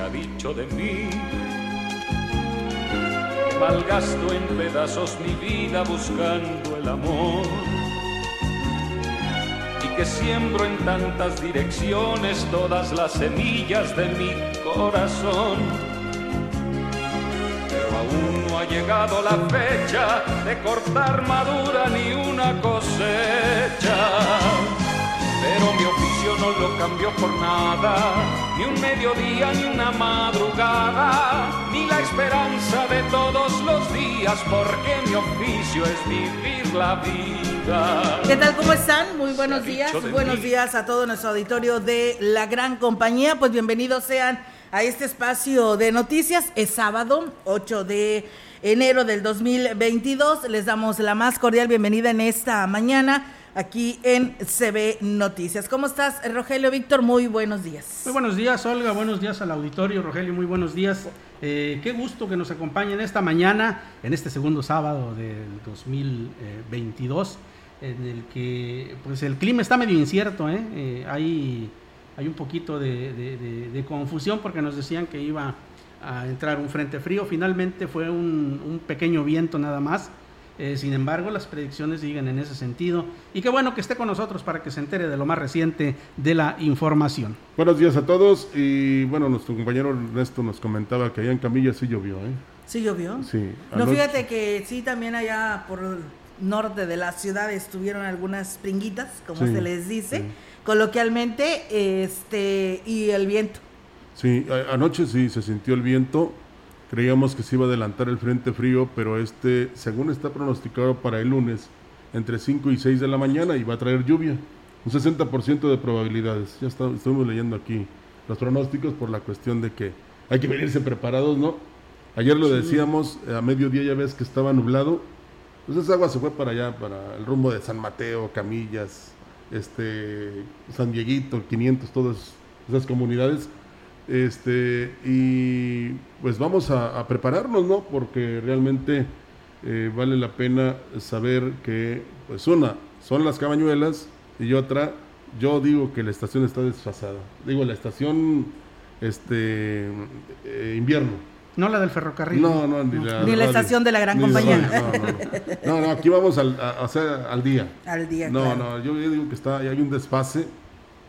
ha dicho de mí. Malgasto en pedazos mi vida buscando el amor y que siembro en tantas direcciones todas las semillas de mi corazón. Pero aún no ha llegado la fecha de cortar madura ni una cosecha pero mi oficio no lo cambió por nada, ni un mediodía, ni una madrugada, ni la esperanza de todos los días, porque mi oficio es vivir la vida. ¿Qué tal? ¿Cómo están? Muy buenos días. Buenos días a todo nuestro auditorio de la gran compañía. Pues bienvenidos sean a este espacio de noticias. Es sábado, 8 de enero del 2022. Les damos la más cordial bienvenida en esta mañana aquí en CB Noticias. ¿Cómo estás, Rogelio Víctor? Muy buenos días. Muy buenos días, Olga. Buenos días al auditorio. Rogelio, muy buenos días. Eh, qué gusto que nos acompañen esta mañana, en este segundo sábado del 2022, en el que pues el clima está medio incierto. ¿eh? eh hay, hay un poquito de, confusión porque nos decían que iba a entrar un frente frío. Finalmente fue un, un pequeño viento nada más eh, sin embargo, las predicciones siguen en ese sentido. Y qué bueno que esté con nosotros para que se entere de lo más reciente de la información. Buenos días a todos. Y bueno, nuestro compañero Ernesto nos comentaba que allá en Camilla sí llovió. ¿eh? ¿Sí llovió? Sí. No, fíjate que sí, también allá por el norte de la ciudad estuvieron algunas pringuitas, como se les dice, coloquialmente, este y el viento. Sí, anoche sí se sintió el viento Creíamos que se iba a adelantar el frente frío, pero este, según está pronosticado para el lunes, entre 5 y 6 de la mañana y va a traer lluvia. Un 60% de probabilidades. Ya está, estamos leyendo aquí los pronósticos por la cuestión de que hay que venirse preparados, ¿no? Ayer lo decíamos, a mediodía ya ves que estaba nublado. Pues esa agua se fue para allá, para el rumbo de San Mateo, Camillas, este, San Dieguito, 500, todas esas comunidades este, y pues vamos a, prepararnos, ¿no? Porque realmente eh, vale la pena saber que, pues una, son las cabañuelas y otra, yo digo que la estación está desfasada. Digo, la estación este eh, invierno. No la del ferrocarril. No, no, ni la, la estación de la gran compañía. No no. aquí vamos al, a, al día. Al día. No, no, yo digo que está, hay un desfase,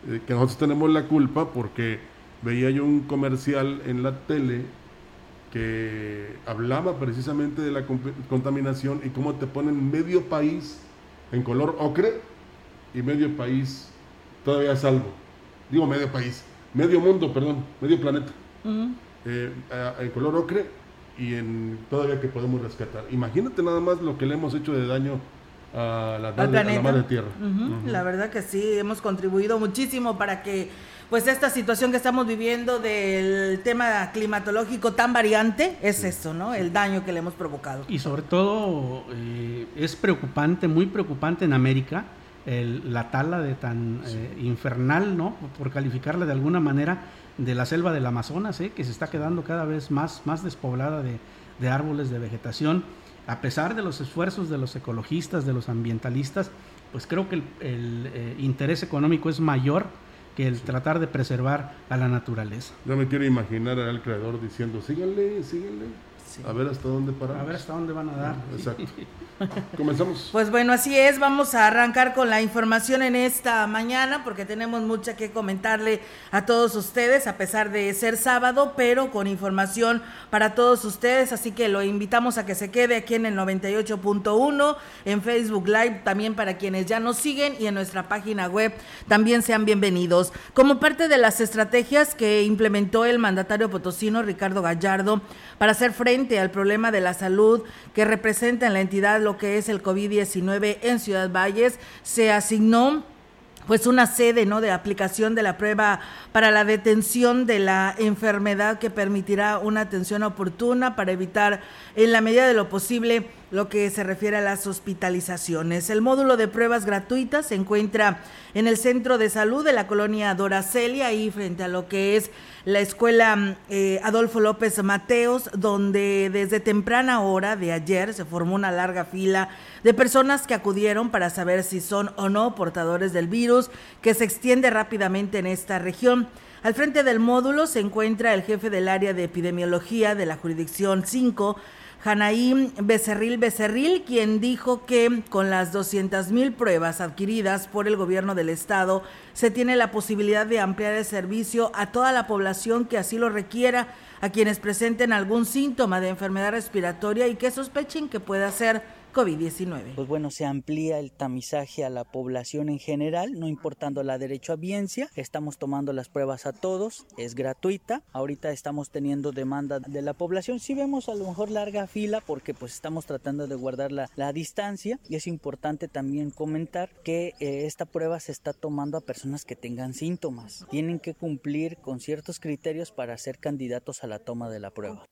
eh, que nosotros tenemos la culpa porque veía yo un comercial en la tele que hablaba precisamente de la contaminación y cómo te ponen medio país en color ocre y medio país todavía salvo. Digo medio país, medio mundo, perdón, medio planeta. Eh, en color ocre y en todavía que podemos rescatar. Imagínate nada más lo que le hemos hecho de daño a la, madre tierra. La verdad que sí, hemos contribuido muchísimo para que pues esta situación que estamos viviendo del tema climatológico tan variante es esto, ¿no? El daño que le hemos provocado. Y sobre todo eh, es preocupante, muy preocupante en América, la tala de tan eh, infernal, ¿no? Por calificarla de alguna manera, de la selva del Amazonas, ¿eh? que se está quedando cada vez más, más despoblada de, árboles, de vegetación. A pesar de los esfuerzos de los ecologistas, de los ambientalistas, pues creo que el, interés económico es mayor el tratar de preservar a la naturaleza. Yo me quiero imaginar al creador diciendo, síganle, síganle. A ver hasta dónde paran. A ver hasta dónde van a dar. Exacto. Comenzamos. Pues bueno, así es. Vamos a arrancar con la información en esta mañana porque tenemos mucha que comentarle a todos ustedes, a pesar de ser sábado, pero con información para todos ustedes. Así que lo invitamos a que se quede aquí en el 98.1, en Facebook Live también para quienes ya nos siguen y en nuestra página web también sean bienvenidos. Como parte de las estrategias que implementó el mandatario potosino Ricardo Gallardo para hacer frente al problema de la salud que representa en la entidad lo que es el COVID-19 en Ciudad Valles, se asignó pues una sede no de aplicación de la prueba para la detención de la enfermedad que permitirá una atención oportuna para evitar en la medida de lo posible lo que se refiere a las hospitalizaciones. El módulo de pruebas gratuitas se encuentra en el centro de salud de la colonia Doracelia, ahí frente a lo que es la escuela eh, Adolfo López Mateos, donde desde temprana hora de ayer se formó una larga fila de personas que acudieron para saber si son o no portadores del virus que se extiende rápidamente en esta región. Al frente del módulo se encuentra el jefe del área de epidemiología de la jurisdicción 5, Janaín Becerril Becerril, quien dijo que con las 200 mil pruebas adquiridas por el gobierno del estado, se tiene la posibilidad de ampliar el servicio a toda la población que así lo requiera, a quienes presenten algún síntoma de enfermedad respiratoria y que sospechen que pueda ser COVID-19. Pues bueno, se amplía el tamizaje a la población en general, no importando la derecho a biencia. Estamos tomando las pruebas a todos, es gratuita. Ahorita estamos teniendo demanda de la población. Sí vemos a lo mejor larga fila porque pues estamos tratando de guardar la, distancia y es importante también comentar que eh, esta prueba se está tomando a personas que tengan síntomas. Tienen que cumplir con ciertos criterios para ser candidatos a la toma de la prueba.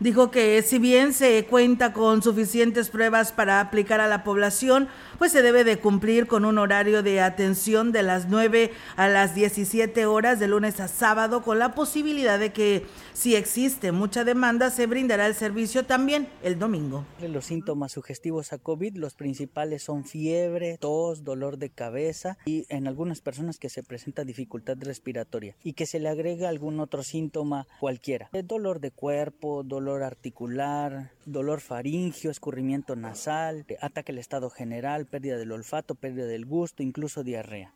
Dijo que si bien se cuenta con suficientes pruebas para aplicar a la población, pues se debe de cumplir con un horario de atención de las 9 a las 17 horas de lunes a sábado con la posibilidad de que si existe mucha demanda se brindará el servicio también el domingo. Los síntomas sugestivos a COVID, los principales son fiebre, tos, dolor de cabeza y en algunas personas que se presenta dificultad respiratoria y que se le agrega algún otro síntoma cualquiera. Dolor de cuerpo, dolor articular, dolor faringio, escurrimiento nasal, ataque al estado general, pérdida del olfato, pérdida del gusto, incluso diarrea.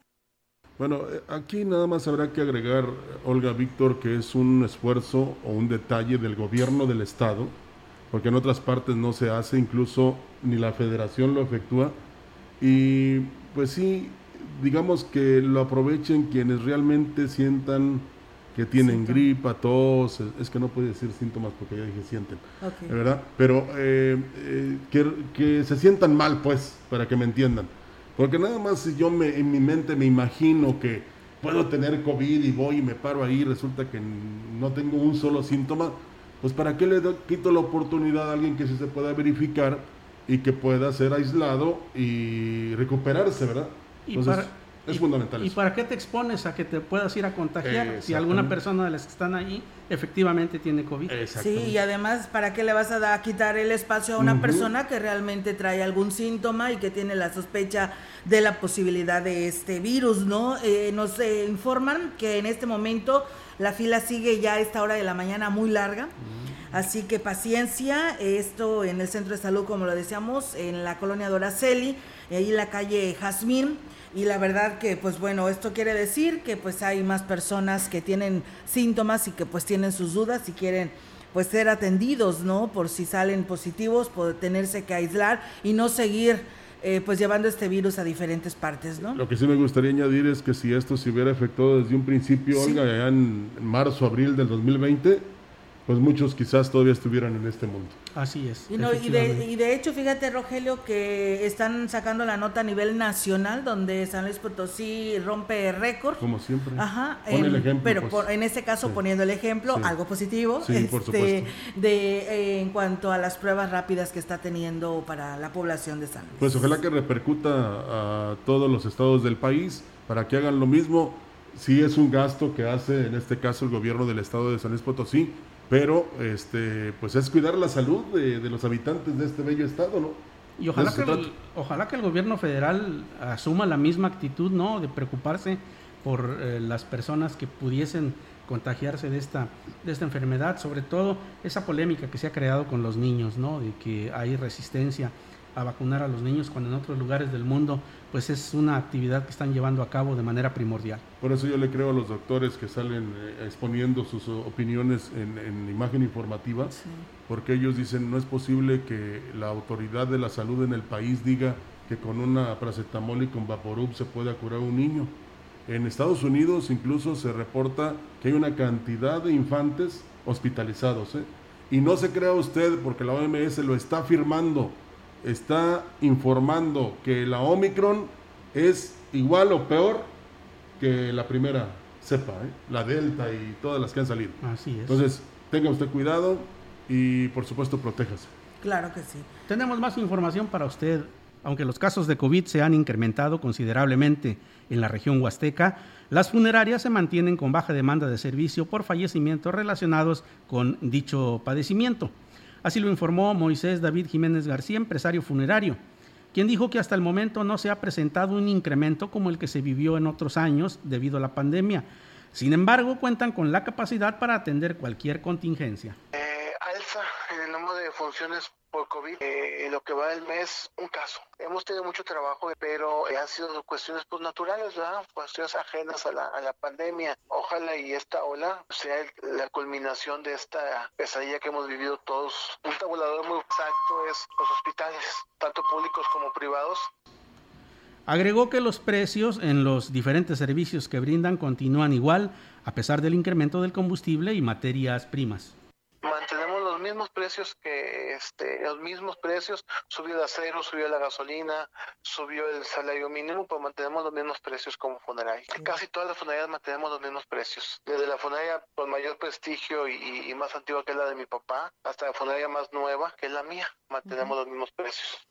Bueno, eh, aquí nada más habrá que agregar, Olga Víctor, que es un esfuerzo o un detalle del gobierno del Estado, porque en otras partes no se hace, incluso ni la federación lo efectúa, y pues sí, digamos que lo aprovechen quienes realmente sientan que tienen gripa, tos, es que no puede decir síntomas porque ya dije sienten, ¿verdad? Pero eh, eh, que, que, se sientan mal, pues, para que me entiendan. Porque nada más si yo me, en mi mente me imagino que puedo tener COVID y voy y me paro ahí, resulta que no tengo un solo síntoma, pues ¿para qué le quito la oportunidad a alguien que sí se pueda verificar y que pueda ser aislado y recuperarse, ¿verdad? Entonces, es fundamental. ¿Y para qué te expones a que te puedas ir a contagiar si alguna persona de las que están ahí efectivamente tiene COVID? Sí, y además, ¿para qué le vas a, dar, quitar el espacio a una persona que realmente trae algún síntoma y que tiene la sospecha de la posibilidad de este virus, ¿no? Eh, nos eh, informan que en este momento la fila sigue ya a esta hora de la mañana muy larga. Así que paciencia, esto en el centro de salud, como lo decíamos, en la colonia Doraceli, ahí en la calle Jazmín y la verdad que pues bueno, esto quiere decir que pues hay más personas que tienen síntomas y que pues tienen sus dudas y quieren pues ser atendidos, ¿no? Por si salen positivos, por tenerse que aislar y no seguir eh, pues llevando este virus a diferentes partes, ¿no? Lo que sí me gustaría añadir es que si esto se hubiera efectuado desde un principio, Olga, allá en marzo, abril del 2020, pues muchos quizás todavía estuvieran en este mundo. Así es. Y, de, hecho, fíjate, Rogelio, que están sacando la nota a nivel nacional, donde San Luis Potosí rompe récord. Como siempre. Ajá. en, pero pues. en este caso poniendo el ejemplo, algo positivo. Sí, por este, De, eh, en cuanto a las pruebas rápidas que está teniendo para la población de San Luis. Pues ojalá que repercuta a todos los estados del país para que hagan lo mismo. Sí es un gasto que hace, en este caso, el gobierno del estado de San Luis Potosí, pero este pues es cuidar la salud de, los habitantes de este bello estado, ¿no? Y ojalá que, el, ojalá que el gobierno federal asuma la misma actitud, ¿no? De preocuparse por eh, las personas que pudiesen contagiarse de esta, de esta enfermedad, sobre todo esa polémica que se ha creado con los niños, ¿no? De que hay resistencia a vacunar a los niños cuando en otros lugares del mundo pues es una actividad que están llevando a cabo de manera primordial. Por eso yo le creo a los doctores que salen eh, exponiendo sus opiniones en, imagen informativa, porque ellos dicen no es posible que la autoridad de la salud en el país diga que con una paracetamol y con Vaporub se pueda curar un niño. En Estados Unidos incluso se reporta que hay una cantidad de infantes hospitalizados. ¿eh? Y no se crea usted, porque la OMS lo está afirmando, está informando que la Omicron es igual o peor que la primera cepa, ¿eh? la Delta y todas las que han salido. Así es. Entonces, tenga usted cuidado y por supuesto protéjase. Claro que sí. Tenemos más información para usted. Aunque los casos de COVID se han incrementado considerablemente en la región huasteca, las funerarias se mantienen con baja demanda de servicio por fallecimientos relacionados con dicho padecimiento. Así lo informó Moisés David Jiménez García, empresario funerario, quien dijo que hasta el momento no se ha presentado un incremento como el que se vivió en otros años debido a la pandemia. Sin embargo, cuentan con la capacidad para atender cualquier contingencia. Eh, alza en el número de funciones por COVID, eh, en lo que va del mes, un caso. Hemos tenido mucho trabajo, pero han sido cuestiones pues, naturales, ¿verdad? Cuestiones ajenas a la, a la pandemia. Ojalá y esta ola sea la culminación de esta pesadilla que hemos vivido todos. Un tabulador muy exacto es los hospitales, tanto públicos como privados. Agregó que los precios en los diferentes servicios que brindan continúan igual a pesar del incremento del combustible y materias primas mantenemos los mismos precios que este los mismos precios subió el acero subió la gasolina subió el salario mínimo pues mantenemos los mismos precios como funeraria casi todas las funerarias mantenemos los mismos precios desde la funeraria con mayor prestigio y, y, más antigua que es la de mi papá hasta la funeraria más nueva que es la mía mantenemos los mismos precios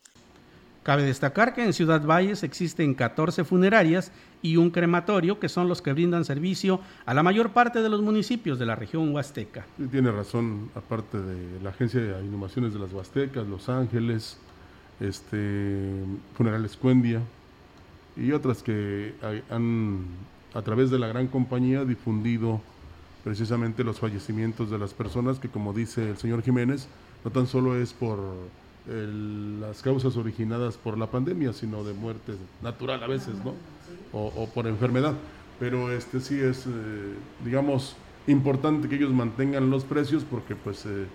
Cabe destacar que en Ciudad Valles existen 14 funerarias y un crematorio que son los que brindan servicio a la mayor parte de los municipios de la región huasteca. Sí, tiene razón, aparte de la Agencia de Inhumaciones de las Huastecas, Los Ángeles, este, Funerales Cuendia y otras que han, a través de la gran compañía, difundido precisamente los fallecimientos de las personas que, como dice el señor Jiménez, no tan solo es por el, las causas originadas por la pandemia, sino de muerte natural a veces, ¿no? O, por enfermedad. Pero este sí es, eh, digamos, importante que ellos mantengan los precios porque pues eh,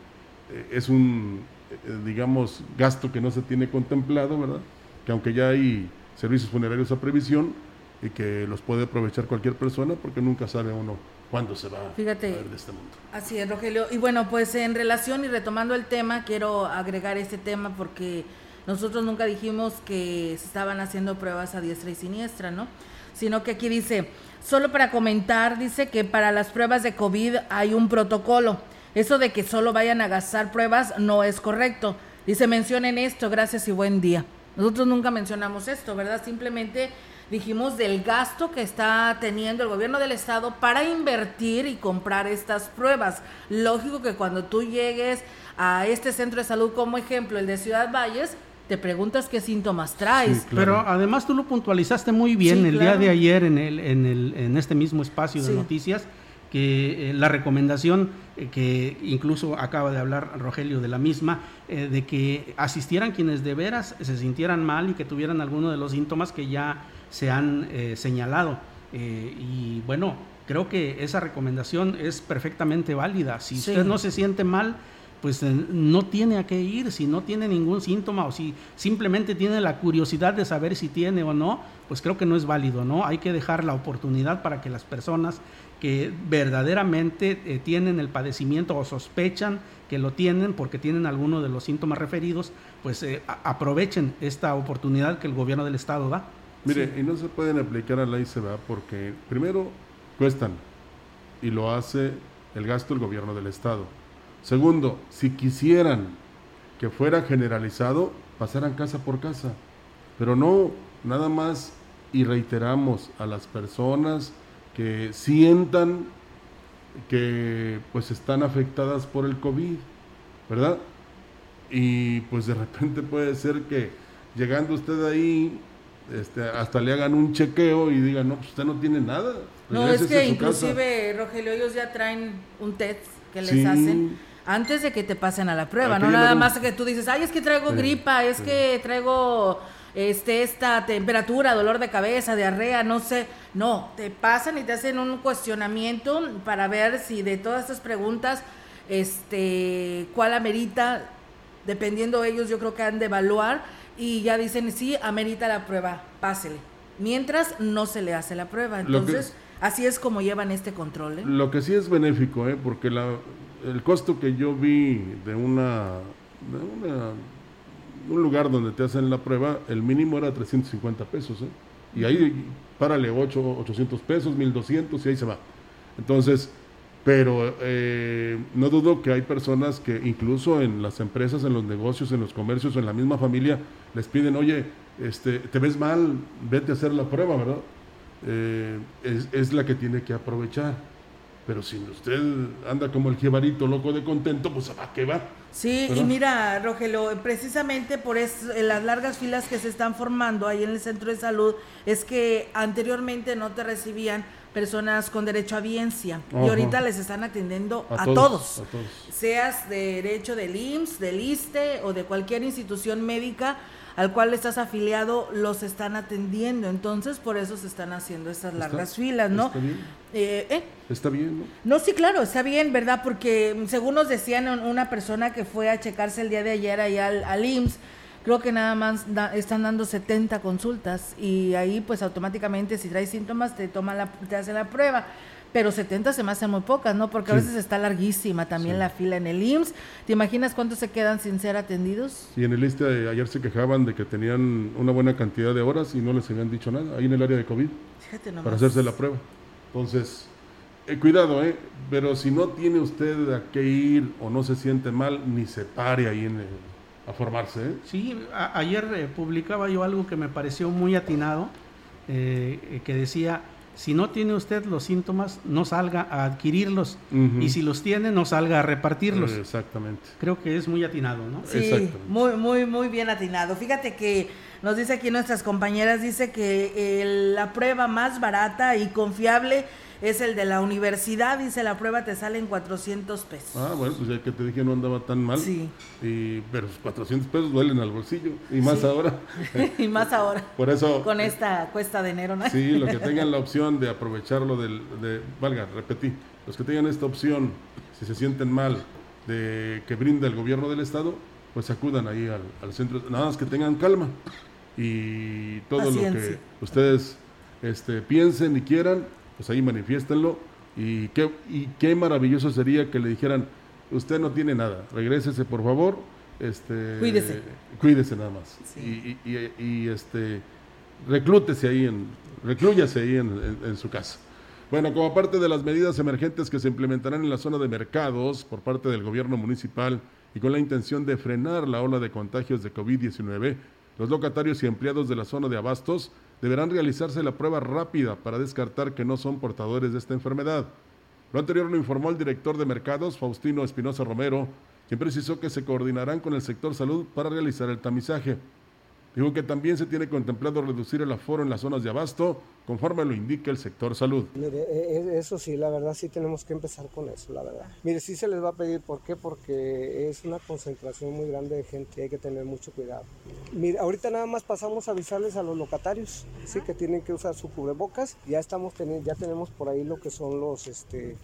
es un, eh, digamos, gasto que no se tiene contemplado, ¿verdad? Que aunque ya hay servicios funerarios a previsión y que los puede aprovechar cualquier persona porque nunca sabe uno cuándo se va Fíjate, a ver de este mundo. Así es, Rogelio. Y bueno, pues en relación y retomando el tema, quiero agregar este tema porque nosotros nunca dijimos que se estaban haciendo pruebas a diestra y siniestra, ¿no? Sino que aquí dice, solo para comentar, dice que para las pruebas de COVID hay un protocolo. Eso de que solo vayan a gastar pruebas no es correcto. Dice, mencionen esto, gracias y buen día. Nosotros nunca mencionamos esto, ¿verdad? Simplemente dijimos del gasto que está teniendo el gobierno del estado para invertir y comprar estas pruebas. Lógico que cuando tú llegues a este centro de salud como ejemplo, el de Ciudad Valles, te preguntas qué síntomas traes. Sí, claro. Pero además tú lo puntualizaste muy bien Sí, el claro. día de ayer en, el, en, el, en este mismo espacio de Sí. noticias, que eh, la recomendación eh, que incluso acaba de hablar Rogelio de la misma, eh, de que asistieran quienes de veras se sintieran mal y que tuvieran alguno de los síntomas que ya se han eh, señalado. Eh, y bueno, creo que esa recomendación es perfectamente válida. Si Sí. usted no se siente mal, pues eh, no tiene a qué ir, si no tiene ningún síntoma o si simplemente tiene la curiosidad de saber si tiene o no, pues creo que no es válido, ¿no? Hay que dejar la oportunidad para que las personas que verdaderamente eh, tienen el padecimiento o sospechan que lo tienen porque tienen alguno de los síntomas referidos, pues eh, aprovechen esta oportunidad que el gobierno del estado da. Mire, y no se pueden aplicar a la ICBA porque primero cuestan y lo hace el gasto del gobierno del estado. Segundo, si quisieran que fuera generalizado, pasaran casa por casa. Pero no, nada más y reiteramos a las personas que sientan que pues están afectadas por el COVID, ¿verdad? Y pues de repente puede ser que llegando usted ahí, este, hasta le hagan un chequeo y digan, no, pues usted no tiene nada. No, es que a su casa". inclusive, Rogelio, ellos ya traen un test que les Sí. hacen antes de que te pasen a la prueba, Aquí no nada más que tú dices, ay, es que traigo Sí, gripa, es sí. que traigo este esta temperatura, dolor de cabeza, diarrea, no sé. No, te pasan y te hacen un cuestionamiento para ver si de todas estas preguntas, este, cuál amerita, dependiendo ellos, yo creo que han de evaluar y ya dicen, sí, amerita la prueba, pásele. Mientras no se le hace la prueba. Que- Entonces, así es como llevan este control. ¿eh? Lo que sí es benéfico, ¿eh? porque la, el costo que yo vi de una, de una- un lugar donde te hacen la prueba, el mínimo era 350 pesos. ¿eh? Y ahí párale 8, 800 pesos, 1200 y ahí se va. Entonces, pero eh, no dudo que hay personas que incluso en las empresas, en los negocios, en los comercios, en la misma familia, les piden, oye, este, te ves mal, vete a hacer la prueba, ¿verdad? Eh, es, es la que tiene que aprovechar. Pero si usted anda como el jebarito loco de contento, pues ¿a qué va? Sí, y mira, Rogelio, precisamente por eso, en las largas filas que se están formando ahí en el centro de salud, es que anteriormente no te recibían personas con derecho a biencia. Y ahorita les están atendiendo a, todos, Seas de derecho del IMSS, del ISTE o de cualquier institución médica al cual estás afiliado, los están atendiendo. Entonces, por eso se están haciendo estas largas filas, ¿no? Está bien. Eh, ¿eh? Está bien, ¿no? No, sí, claro, está bien, ¿verdad? Porque según nos decían una persona que fue a checarse el día de ayer ahí al, al IMSS, creo que nada más están dando 70 consultas y ahí pues automáticamente si traes síntomas te toma la, te hacen la prueba. Pero 70 se me hacen muy pocas, ¿no? Porque a veces está larguísima también la fila en el IMSS. ¿Te imaginas cuántos se quedan sin ser atendidos? Y en el ISTE ayer se quejaban de que tenían una buena cantidad de horas y no les habían dicho nada, ahí en el área de COVID, Fíjate para hacerse la prueba. Entonces, eh, cuidado, ¿eh? Pero si no tiene usted a qué ir o no se siente mal, ni se pare ahí en el a formarse. ¿eh? Sí, ayer eh, publicaba yo algo que me pareció muy atinado, eh, que decía, si no tiene usted los síntomas, no salga a adquirirlos, y si los tiene, no salga a repartirlos. exactamente. Creo que es muy atinado, ¿no? Sí, muy, muy, muy bien atinado. Fíjate que nos dice aquí nuestras compañeras, dice que la prueba más barata y confiable es el de la universidad, dice la prueba te sale en 400 pesos. Ah, bueno, pues ya que te dije no andaba tan mal. Sí. Y, pero 400 pesos duelen al bolsillo, y más ahora. y más ahora. Por eso. Con esta cuesta de enero, ¿no? Sí, los que tengan la opción de aprovecharlo del, de, valga, repetí, los que tengan esta opción, si se sienten mal, de que brinda el gobierno del estado, pues acudan ahí al, al centro, nada más que tengan calma y todo lo que ustedes este, piensen y quieran, pues ahí manifiéstenlo. Y qué, y qué maravilloso sería que le dijeran, usted no tiene nada, regrésese por favor, este, cuídese. Cuídese nada más. Y, y, este, reclútese ahí, en, reclúyase ahí en, en, su casa. Bueno, como parte de las medidas emergentes que se implementarán en la zona de mercados por parte del gobierno municipal y con la intención de frenar la ola de contagios de COVID-19, los locatarios y empleados de la zona de abastos deberán realizarse la prueba rápida para descartar que no son portadores de esta enfermedad. Lo anterior lo informó el director de mercados, Faustino Espinosa Romero, quien precisó que se coordinarán con el sector salud para realizar el tamizaje. Dijo que también se tiene contemplado reducir el aforo en las zonas de abasto, conforme lo indica el sector salud. Mire, e, e, eso sí, la verdad sí tenemos que empezar con eso, la verdad. Mire, sí se les va a pedir, ¿por qué? Porque es una concentración muy grande de gente hay que tener mucho cuidado. Mire, ahorita nada más pasamos a avisarles a los locatarios, sí, que tienen que usar su cubrebocas. Ya estamos teniendo, ya tenemos por ahí lo que son los, este,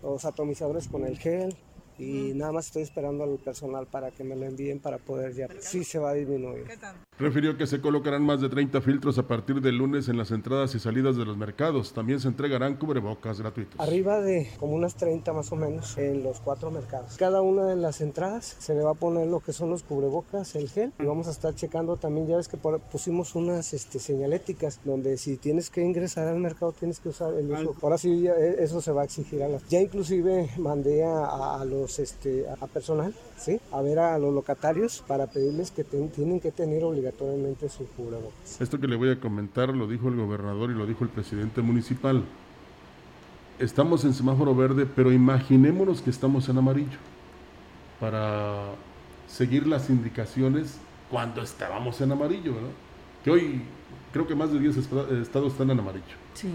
los atomizadores con el gel, y nada más estoy esperando al personal para que me lo envíen para poder ya. Sí se va a disminuir. Refirió que se colocarán más de 30 filtros a partir del lunes en las entradas y salidas de los mercados. También se entregarán cubrebocas gratuitos. Arriba de como unas 30 más o menos en los cuatro mercados. Cada una de las entradas se le va a poner lo que son los cubrebocas, el gel. Y vamos a estar checando también, ya ves que pusimos unas este, señaléticas donde si tienes que ingresar al mercado tienes que usar el uso. Ahora sí, e, eso se va a exigir a las... Ya inclusive mandé a, a los este, a personal, ¿sí? a ver a los locatarios para pedirles que tienen que tener obligatoriamente su cubrebocas. Esto que le voy a comentar lo dijo el gobernador y lo dijo el presidente municipal. Estamos en semáforo verde, pero imaginémonos que estamos en amarillo para seguir las indicaciones cuando estábamos en amarillo, ¿verdad? Que hoy creo que más de 10 estados están en amarillo. Sí.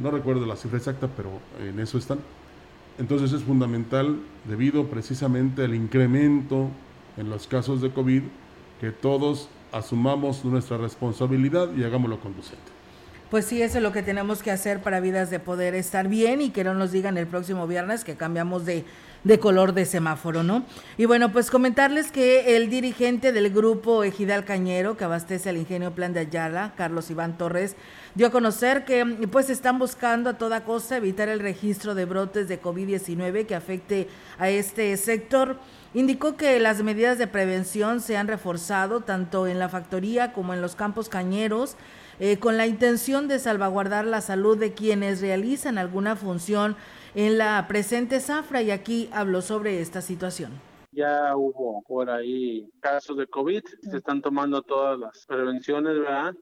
No recuerdo la cifra exacta, pero en eso están. Entonces es fundamental, debido precisamente al incremento en los casos de COVID, que todos asumamos nuestra responsabilidad y hagámoslo conducente. Pues sí, eso es lo que tenemos que hacer para vidas de poder estar bien y que no nos digan el próximo viernes que cambiamos de, de color de semáforo, ¿no? Y bueno, pues comentarles que el dirigente del grupo Ejidal Cañero, que abastece al ingenio Plan de Ayala, Carlos Iván Torres, dio a conocer que pues están buscando a toda costa evitar el registro de brotes de COVID-19 que afecte a este sector. Indicó que las medidas de prevención se han reforzado tanto en la factoría como en los campos cañeros eh, con la intención de salvaguardar la salud de quienes realizan alguna función en la presente zafra y aquí habló sobre esta situación ya hubo por ahí casos de COVID, se están tomando todas las prevenciones, ¿verdad?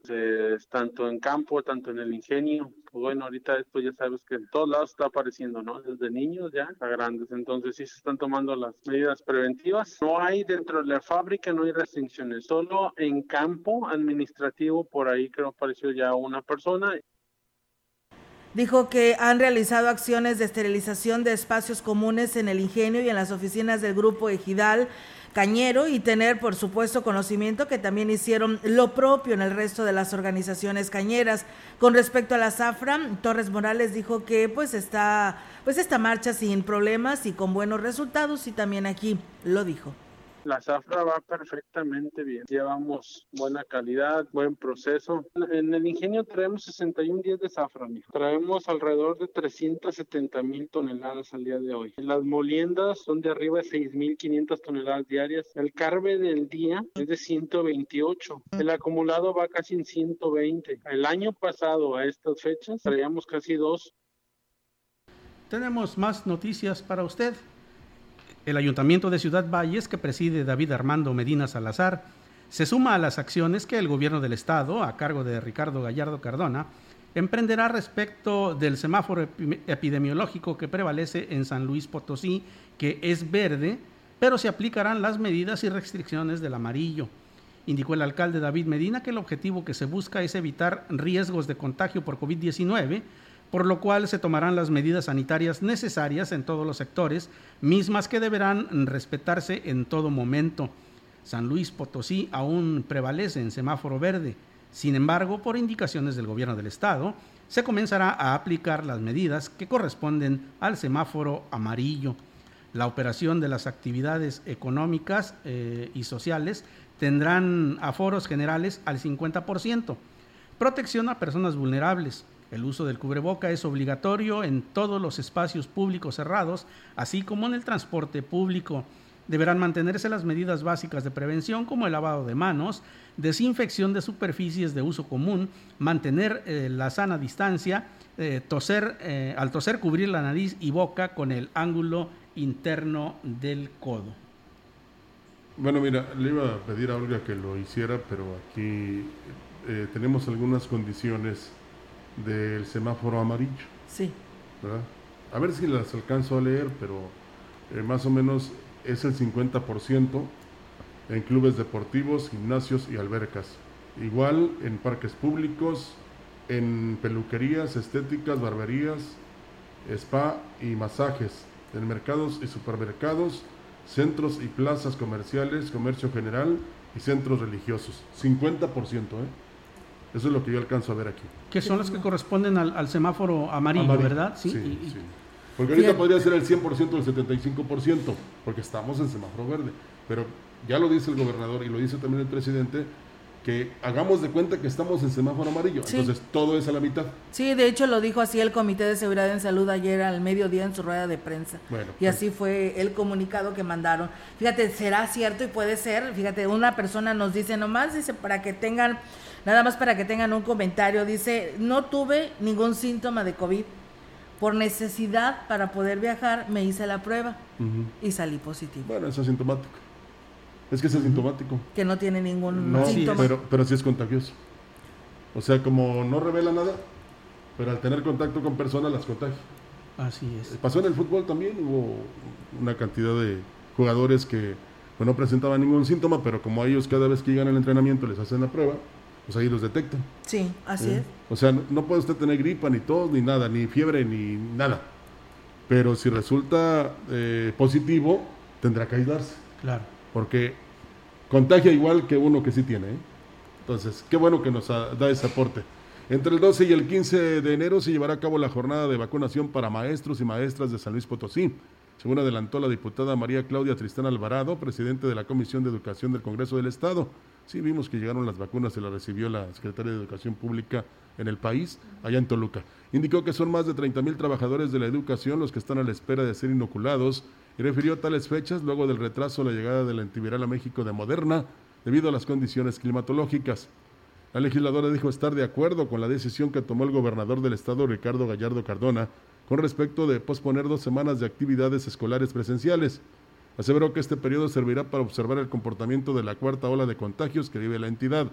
tanto en campo, tanto en el ingenio. Pues bueno, ahorita después ya sabes que en todos lados está apareciendo, ¿no? Desde niños ya a grandes. Entonces sí se están tomando las medidas preventivas. No hay dentro de la fábrica, no hay restricciones. Solo en campo administrativo, por ahí creo apareció ya una persona Dijo que han realizado acciones de esterilización de espacios comunes en el ingenio y en las oficinas del grupo Ejidal Cañero y tener, por supuesto, conocimiento que también hicieron lo propio en el resto de las organizaciones cañeras. Con respecto a la zafra, Torres Morales dijo que pues está pues esta marcha sin problemas y con buenos resultados y también aquí lo dijo. La zafra va perfectamente bien. Llevamos buena calidad, buen proceso. En el ingenio traemos 61 días de zafra, Traemos alrededor de 370 mil toneladas al día de hoy. Las moliendas son de arriba de 6.500 toneladas diarias. El carbe del día es de 128. El acumulado va casi en 120. El año pasado a estas fechas traíamos casi dos. Tenemos más noticias para usted. El Ayuntamiento de Ciudad Valles, que preside David Armando Medina Salazar, se suma a las acciones que el gobierno del Estado, a cargo de Ricardo Gallardo Cardona, emprenderá respecto del semáforo epidemiológico que prevalece en San Luis Potosí, que es verde, pero se aplicarán las medidas y restricciones del amarillo. Indicó el alcalde David Medina que el objetivo que se busca es evitar riesgos de contagio por COVID-19 por lo cual se tomarán las medidas sanitarias necesarias en todos los sectores, mismas que deberán respetarse en todo momento. San Luis Potosí aún prevalece en semáforo verde. Sin embargo, por indicaciones del gobierno del estado, se comenzará a aplicar las medidas que corresponden al semáforo amarillo. La operación de las actividades económicas eh, y sociales tendrán aforos generales al 50%. Protección a personas vulnerables, el uso del cubreboca es obligatorio en todos los espacios públicos cerrados, así como en el transporte público. Deberán mantenerse las medidas básicas de prevención como el lavado de manos, desinfección de superficies de uso común, mantener eh, la sana distancia, eh, toser, eh, al toser cubrir la nariz y boca con el ángulo interno del codo. Bueno, mira, le iba a pedir a Olga que lo hiciera, pero aquí tenemos algunas condiciones del semáforo amarillo. Sí. A ver si las alcanzo a leer, pero eh, más o menos es el 50% en clubes deportivos, gimnasios y albercas. Igual en parques públicos, en peluquerías, estéticas, barberías, spa y masajes, en mercados y supermercados, centros y plazas comerciales, comercio general y centros religiosos. 50%, ¿eh? Eso es lo que yo alcanzo a ver aquí. Que son los que corresponden al, semáforo amarillo, ¿verdad? Sí, sí, Porque ahorita podría ser el 100% o el 75%, porque estamos en semáforo verde. Pero ya lo dice el gobernador y lo dice también el presidente, que hagamos de cuenta que estamos en semáforo amarillo. Entonces todo es a la mitad. Sí, de hecho lo dijo así el Comité de Seguridad en Salud ayer al mediodía en su rueda de prensa. Bueno, y pues. así fue el comunicado que mandaron. Fíjate, será cierto y puede ser. Fíjate, una persona nos dice nomás, dice, para que tengan Nada más para que tengan un comentario, dice, no tuve ningún síntoma de COVID. Por necesidad para poder viajar me hice la prueba y salí positivo. Bueno, es asintomático. Es que es asintomático. Que no tiene ningún no, síntoma. Pero, pero sí es contagioso. O sea, como no revela nada, pero al tener contacto con personas las contagia. Así es. Pasó en el fútbol también, hubo una cantidad de jugadores que pues, no presentaban ningún síntoma, pero como a ellos cada vez que llegan al entrenamiento les hacen la prueba, pues ahí los detectan. Sí, así ¿Eh? es. O sea, no, puede usted tener gripa, ni tos, ni nada, ni fiebre, ni nada. Pero si resulta eh, positivo, tendrá que aislarse. Claro. Porque contagia igual que uno que sí tiene. ¿eh? Entonces, qué bueno que nos da ese aporte. Entre el 12 y el 15 de enero se llevará a cabo la jornada de vacunación para maestros y maestras de San Luis Potosí. Según adelantó la diputada María Claudia Tristán Alvarado, presidente de la Comisión de Educación del Congreso del Estado. Sí, vimos que llegaron las vacunas, se las recibió la Secretaría de Educación Pública en el país, allá en Toluca. Indicó que son más de 30 mil trabajadores de la educación los que están a la espera de ser inoculados y refirió tales fechas luego del retraso de la llegada del antiviral a México de Moderna debido a las condiciones climatológicas. La legisladora dijo estar de acuerdo con la decisión que tomó el gobernador del estado, Ricardo Gallardo Cardona, con respecto de posponer dos semanas de actividades escolares presenciales. Aseveró que este periodo servirá para observar el comportamiento de la cuarta ola de contagios que vive la entidad.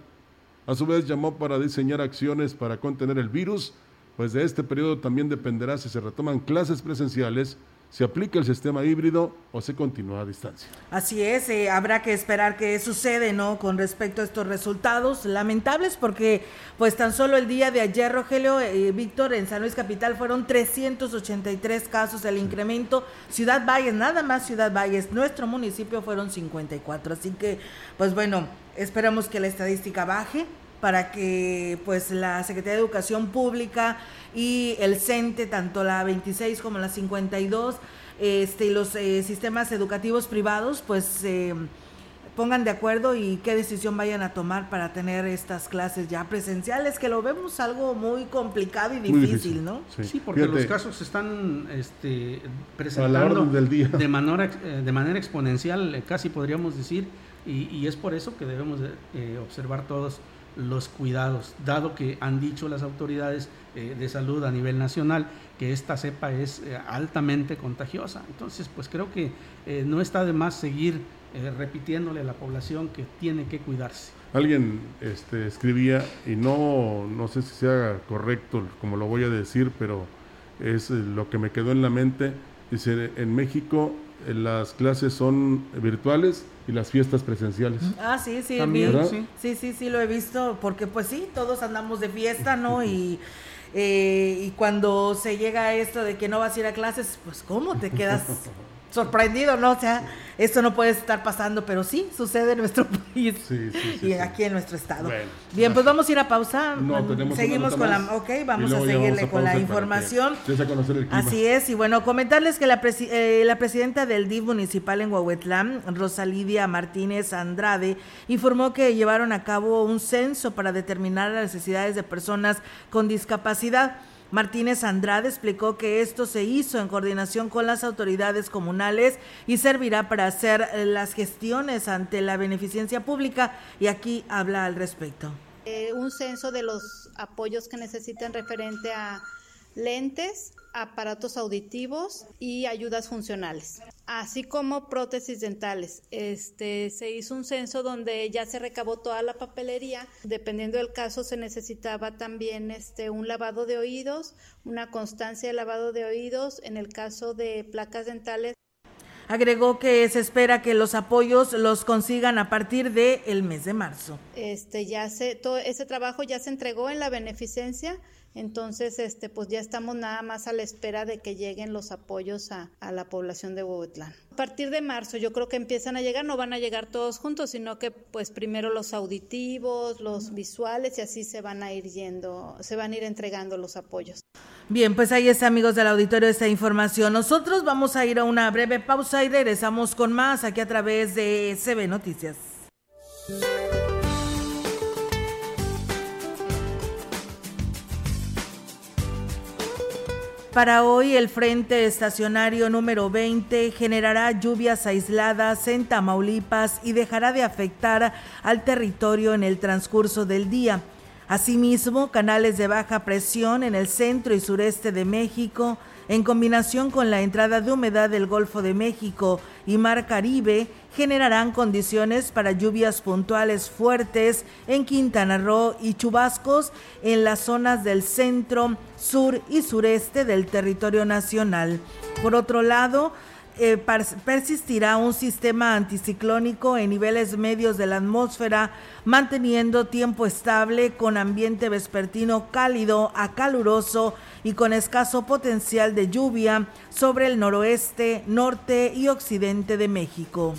A su vez llamó para diseñar acciones para contener el virus, pues de este periodo también dependerá si se retoman clases presenciales se aplica el sistema híbrido o se continúa a distancia. Así es, eh, habrá que esperar qué sucede, ¿no? Con respecto a estos resultados lamentables, porque pues tan solo el día de ayer, Rogelio, eh, Víctor, en San Luis Capital fueron 383 casos, el incremento, Ciudad Valles, nada más Ciudad Valles, nuestro municipio fueron 54, así que pues bueno, esperamos que la estadística baje para que pues la Secretaría de Educación Pública y el CENTE, tanto la 26 como la 52, este, y los eh, sistemas educativos privados, pues se pongan de acuerdo y qué decisión vayan a tomar para tener estas clases ya presenciales, que lo vemos algo muy complicado y difícil, ¿no? Sí, porque los casos se están este, presentando del día. De, manera, eh, de manera exponencial, eh, casi podríamos decir, y, es por eso que debemos observar todos los cuidados, dado que han dicho las autoridades eh, de salud a nivel nacional que esta cepa es eh, altamente contagiosa. Entonces, pues creo que eh, no está de más seguir repitiéndole a la población que tiene que cuidarse. Alguien este, escribía, y no, no sé si sea correcto como lo voy a decir, pero es lo que me quedó en la mente, dice, en México las clases son virtuales y las fiestas presenciales. Ah, sí, sí, sí, sí, sí, lo he visto, porque pues sí, todos andamos de fiesta, ¿no? y, eh, y cuando se llega a esto de que no vas a ir a clases, pues ¿cómo te quedas sorprendido, ¿no? O sea, esto no puede estar pasando, pero sí sucede en nuestro país y aquí en nuestro estado. Bien, pues vamos a ir a pausa. Seguimos con la. Ok, vamos a seguirle con la información. Así es, y bueno, comentarles que la, eh, la presidenta del DIF municipal en Huehuetlán, Rosalidia Martínez Andrade, informó que llevaron a cabo un censo para determinar las necesidades de personas con discapacidad. Martínez Andrade explicó que esto se hizo en coordinación con las autoridades comunales y servirá para hacer eh, las gestiones ante la beneficencia pública y aquí habla al respecto. Eh, un censo de los apoyos que necesitan referente a lentes, aparatos auditivos y ayudas funcionales, así como prótesis dentales. Este se hizo un censo donde ya se recabó toda la papelería. Dependiendo del caso se necesitaba también este un lavado de oídos, una constancia de lavado de oídos en el caso de placas dentales. Agregó que se espera que los apoyos los consigan a partir del el mes de marzo. Este ya se todo ese trabajo ya se entregó en la beneficencia entonces, este, pues ya estamos nada más a la espera de que lleguen los apoyos a, la población de Huehuetlán. A partir de marzo yo creo que empiezan a llegar, no van a llegar todos juntos, sino que pues primero los auditivos, los visuales y así se van a ir yendo, se van a ir entregando los apoyos. Bien, pues ahí está amigos del auditorio esta información. Nosotros vamos a ir a una breve pausa y regresamos con más aquí a través de CB Noticias. Para hoy el frente estacionario número 20 generará lluvias aisladas en Tamaulipas y dejará de afectar al territorio en el transcurso del día. Asimismo, canales de baja presión en el centro y sureste de México, en combinación con la entrada de humedad del Golfo de México y Mar Caribe, generarán condiciones para lluvias puntuales fuertes en Quintana Roo y chubascos en las zonas del centro, sur y sureste del territorio nacional. Por otro lado, eh, persistirá un sistema anticiclónico en niveles medios de la atmósfera, manteniendo tiempo estable con ambiente vespertino cálido a caluroso y con escaso potencial de lluvia sobre el noroeste, norte y occidente de México.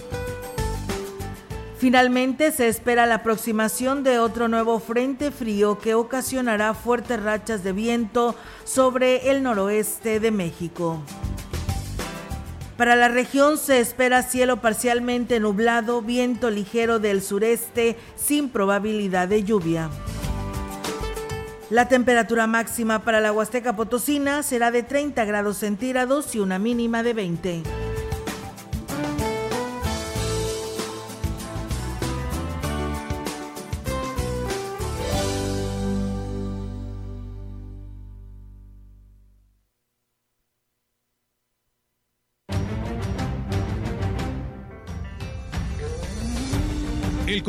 Finalmente se espera la aproximación de otro nuevo frente frío que ocasionará fuertes rachas de viento sobre el noroeste de México. Para la región se espera cielo parcialmente nublado, viento ligero del sureste sin probabilidad de lluvia. La temperatura máxima para la Huasteca Potosina será de 30 grados centígrados y una mínima de 20.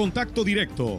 contacto directo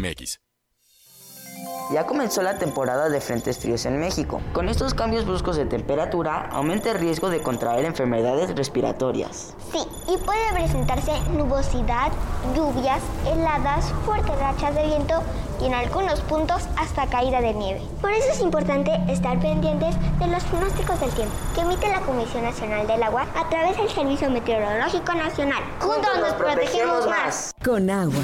Ya comenzó la temporada de frentes fríos en México. Con estos cambios bruscos de temperatura, aumenta el riesgo de contraer enfermedades respiratorias. Sí, y puede presentarse nubosidad, lluvias, heladas, fuertes rachas de viento y en algunos puntos hasta caída de nieve. Por eso es importante estar pendientes de los pronósticos del tiempo que emite la Comisión Nacional del Agua a través del Servicio Meteorológico Nacional. Juntos nos protegemos más. Con agua.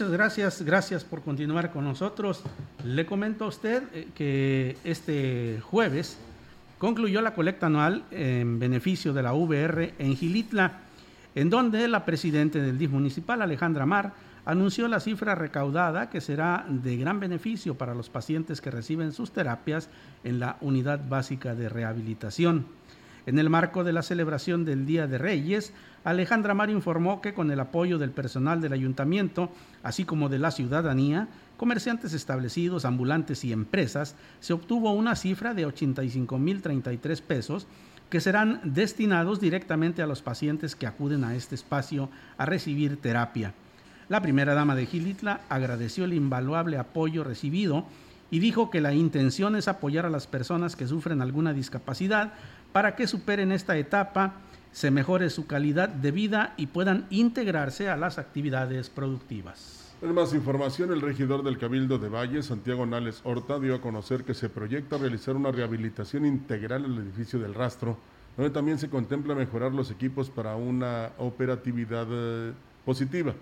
Muchas gracias, gracias por continuar con nosotros. Le comento a usted eh, que este jueves concluyó la colecta anual en beneficio de la VR en Gilitla, en donde la presidenta del DIF municipal, Alejandra Mar, anunció la cifra recaudada que será de gran beneficio para los pacientes que reciben sus terapias en la unidad básica de rehabilitación. En el marco de la celebración del Día de Reyes, Alejandra Mar informó que con el apoyo del personal del ayuntamiento, así como de la ciudadanía, comerciantes establecidos, ambulantes y empresas, se obtuvo una cifra de 85.033 pesos que serán destinados directamente a los pacientes que acuden a este espacio a recibir terapia. La primera dama de Gilitla agradeció el invaluable apoyo recibido y dijo que la intención es apoyar a las personas que sufren alguna discapacidad para que superen esta etapa se mejore su calidad de vida y puedan integrarse a las actividades productivas. En más información, el regidor del Cabildo de Valle, Santiago Nales Horta, dio a conocer que se proyecta realizar una rehabilitación integral el edificio del rastro, donde también se contempla mejorar los equipos para una operatividad eh, positiva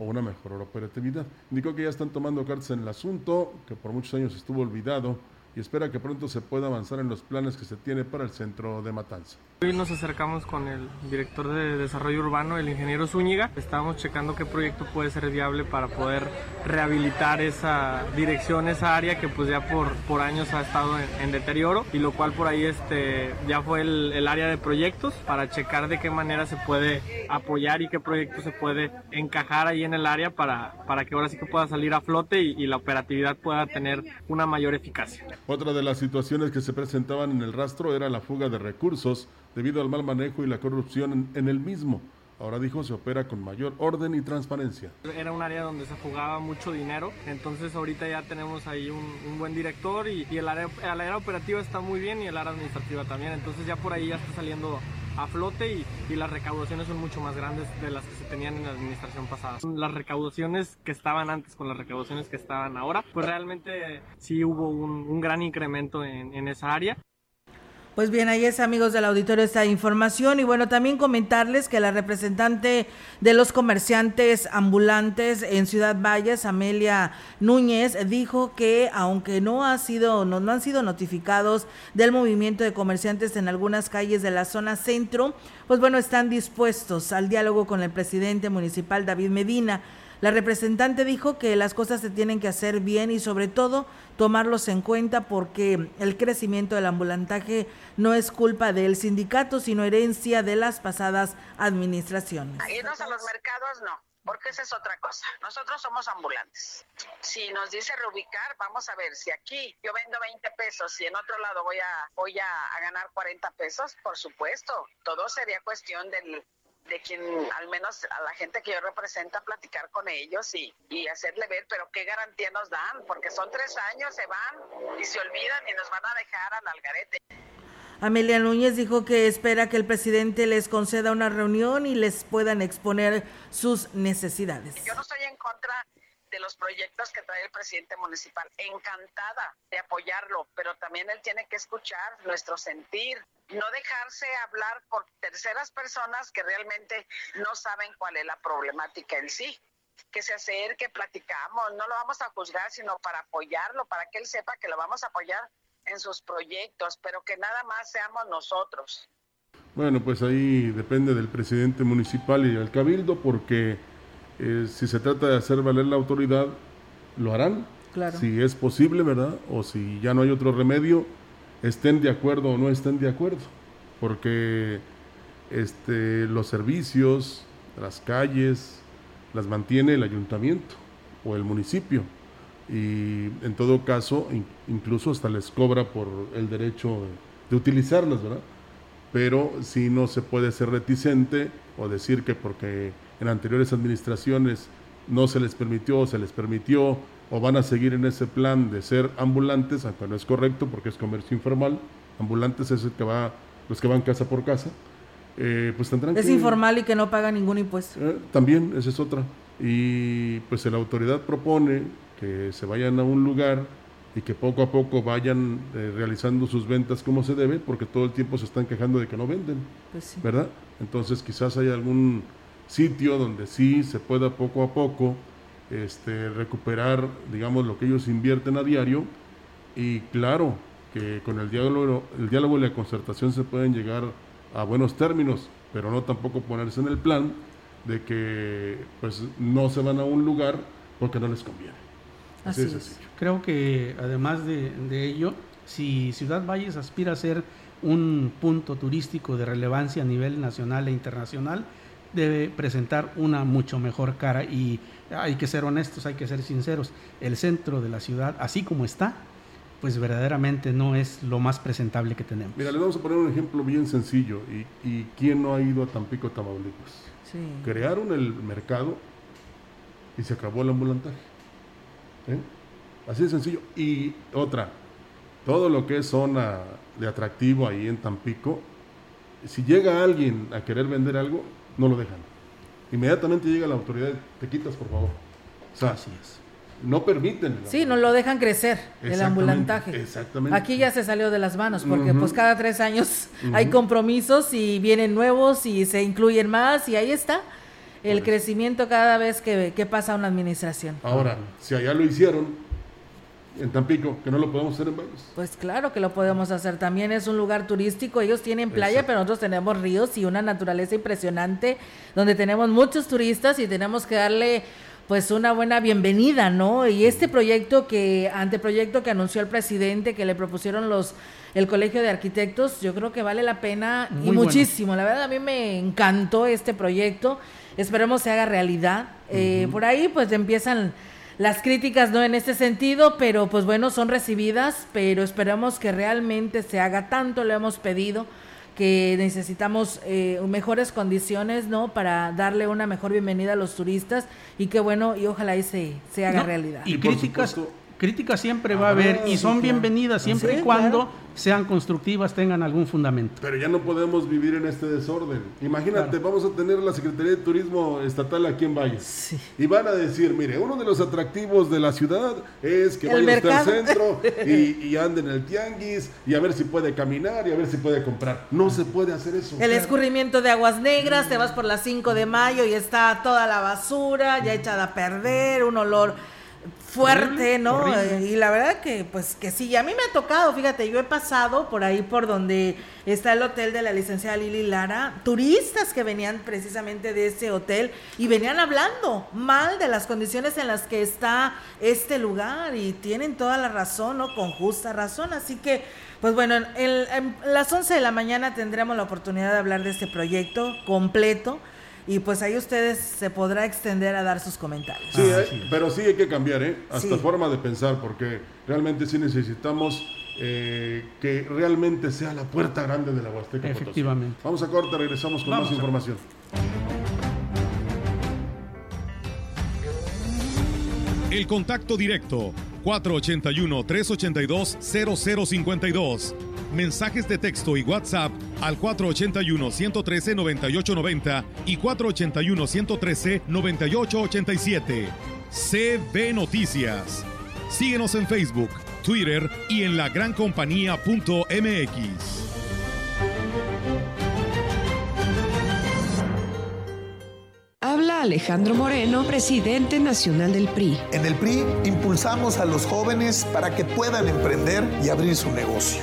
o una mejor operatividad. Indicó que ya están tomando cartas en el asunto, que por muchos años estuvo olvidado y espera que pronto se pueda avanzar en los planes que se tiene para el centro de Matanza. Hoy nos acercamos con el director de desarrollo urbano, el ingeniero Zúñiga. Estábamos checando qué proyecto puede ser viable para poder rehabilitar esa dirección, esa área que pues ya por, años ha estado en, deterioro y lo cual por ahí este, ya fue el, área de proyectos para checar de qué manera se puede apoyar y qué proyecto se puede encajar ahí en el área para, para que ahora sí que pueda salir a flote y la operatividad pueda tener una mayor eficacia. Otra de las situaciones que se presentaban en el rastro era la fuga de recursos debido al mal manejo y la corrupción en, el mismo. Ahora dijo se opera con mayor orden y transparencia. Era un área donde se jugaba mucho dinero, entonces ahorita ya tenemos ahí un, buen director y, el, área, el, área, operativa está muy bien y el área administrativa también, entonces ya por ahí ya está saliendo a flote y, y, las recaudaciones son mucho más grandes de las que se tenían en la administración pasada. Las recaudaciones que estaban antes con las recaudaciones que estaban ahora, pues realmente sí hubo un, un gran incremento en, en esa área. Pues bien, ahí es amigos del auditorio esta información y bueno, también comentarles que la representante de los comerciantes ambulantes en Ciudad Valles, Amelia Núñez, dijo que aunque no ha sido no, no han sido notificados del movimiento de comerciantes en algunas calles de la zona centro, pues bueno, están dispuestos al diálogo con el presidente municipal David Medina. La representante dijo que las cosas se tienen que hacer bien y sobre todo tomarlos en cuenta porque el crecimiento del ambulantaje no es culpa del sindicato, sino herencia de las pasadas administraciones. Irnos a los mercados no porque esa es otra cosa. Nosotros somos ambulantes. Si nos dice reubicar, vamos a ver si aquí yo vendo 20 pesos y en otro lado voy a voy a, a ganar 40 pesos, por supuesto. Todo sería cuestión del de quien, al menos a la gente que yo represento, platicar con ellos y, y hacerle ver, pero qué garantía nos dan, porque son tres años, se van y se olvidan y nos van a dejar al algarete. Amelia Núñez dijo que espera que el presidente les conceda una reunión y les puedan exponer sus necesidades. Yo no estoy en contra de los proyectos que trae el presidente municipal. Encantada de apoyarlo, pero también él tiene que escuchar nuestro sentir, no dejarse hablar por terceras personas que realmente no saben cuál es la problemática en sí. Que se acerque, platicamos, no lo vamos a juzgar, sino para apoyarlo, para que él sepa que lo vamos a apoyar en sus proyectos, pero que nada más seamos nosotros. Bueno, pues ahí depende del presidente municipal y del cabildo, porque eh, si se trata de hacer valer la autoridad, lo harán. Claro. Si es posible, ¿verdad? O si ya no hay otro remedio, estén de acuerdo o no estén de acuerdo. Porque este, los servicios, las calles, las mantiene el ayuntamiento o el municipio. Y en todo caso, in- incluso hasta les cobra por el derecho de, de utilizarlas, ¿verdad? Pero sí no se puede ser reticente o decir que porque en anteriores administraciones no se les permitió, se les permitió, o van a seguir en ese plan de ser ambulantes, aunque no es correcto porque es comercio informal. Ambulantes es el que va, los que van casa por casa. Eh, pues tendrán Es que- informal y que no paga ningún impuesto. eh, también, esa es otra. Y pues la autoridad propone que se vayan a un lugar y que poco a poco vayan eh, realizando sus ventas como se debe, porque todo el tiempo se están quejando de que no venden, Pues sí. ¿verdad? Entonces quizás hay algún sitio donde sí se pueda poco a poco este, recuperar, digamos, lo que ellos invierten a diario y claro que con el diálogo, el diálogo y la concertación se pueden llegar a buenos términos, pero no tampoco ponerse en el plan de que pues no se van a un lugar porque no les conviene. Así es. Creo que además de, de ello, si Ciudad Valles aspira a ser un punto turístico de relevancia a nivel nacional e internacional, debe presentar una mucho mejor cara y hay que ser honestos, hay que ser sinceros. El centro de la ciudad, así como está, pues verdaderamente no es lo más presentable que tenemos. Mira, les vamos a poner un ejemplo bien sencillo. ¿Y, y quién no ha ido a Tampico, Tamaulipas? Sí. Crearon el mercado y se acabó el ambulantaje. ¿Eh? Así de sencillo. Y otra, todo lo que es zona de atractivo ahí en Tampico, si llega alguien a querer vender algo, no lo dejan. Inmediatamente llega la autoridad, te quitas por favor. O sea, no permiten. Sí, no lo dejan crecer el ambulantaje. exactamente. Aquí ya se salió de las manos porque pues cada tres años hay compromisos y vienen nuevos y se incluyen más y ahí está el crecimiento cada vez que, que pasa una administración. Ahora, si allá lo hicieron, en Tampico, que no lo podemos hacer en Valles. Pues claro que lo podemos hacer. También es un lugar turístico. Ellos tienen playa, Exacto. pero nosotros tenemos ríos y una naturaleza impresionante donde tenemos muchos turistas y tenemos que darle pues una buena bienvenida, ¿no? Y este proyecto que, anteproyecto que anunció el presidente, que le propusieron los el Colegio de Arquitectos, yo creo que vale la pena y bueno. muchísimo. La verdad, a mí me encantó este proyecto. Esperemos se haga realidad. Eh, por ahí, pues empiezan las críticas, ¿no? En este sentido, pero pues bueno, son recibidas, pero esperamos que realmente se haga tanto, lo hemos pedido que necesitamos eh, mejores condiciones, ¿no? Para darle una mejor bienvenida a los turistas y que bueno, y ojalá y se, se haga No, realidad. Y, Y por críticas, supuesto- crítica siempre va a haber y son bienvenidas siempre y cuando sean constructivas, tengan algún fundamento. Pero ya no podemos vivir en este desorden. Imagínate, vamos a tener la Secretaría de Turismo Estatal aquí en Valles. Y van a decir, mire, uno de los atractivos de la ciudad es que vaya usted al centro y, y ande en el tianguis y a ver si puede caminar y a ver si puede comprar. No se puede hacer eso. El escurrimiento de aguas negras, te vas por las 5 de mayo y está toda la basura ya echada a perder, un olor fuerte, ¿no? Y la verdad que, pues, que sí, a mí me ha tocado, fíjate, yo he pasado por ahí por donde está el hotel de la licenciada Lili Lara, turistas que venían precisamente de ese hotel y venían hablando mal de las condiciones en las que está este lugar y tienen toda la razón, ¿no? Con justa razón, así que, pues bueno, en, las 11 de la mañana tendremos la oportunidad de hablar de este proyecto completo y pues ahí ustedes se podrá extender a dar sus comentarios. Sí, eh, pero sí hay que cambiar, ¿eh? Hasta forma de pensar, porque realmente sí necesitamos eh, que realmente sea la puerta grande de la Huasteca Efectivamente. Vamos a corte, regresamos con más información. El contacto directo 481 382 0052 mensajes de texto y WhatsApp al 481-113-9890 y 481-113-9887. CB Noticias. Síguenos en Facebook, Twitter y en lagrancompañía.mx. Habla Alejandro Moreno, presidente nacional del PRI. En el PRI impulsamos a los jóvenes para que puedan emprender y abrir su negocio.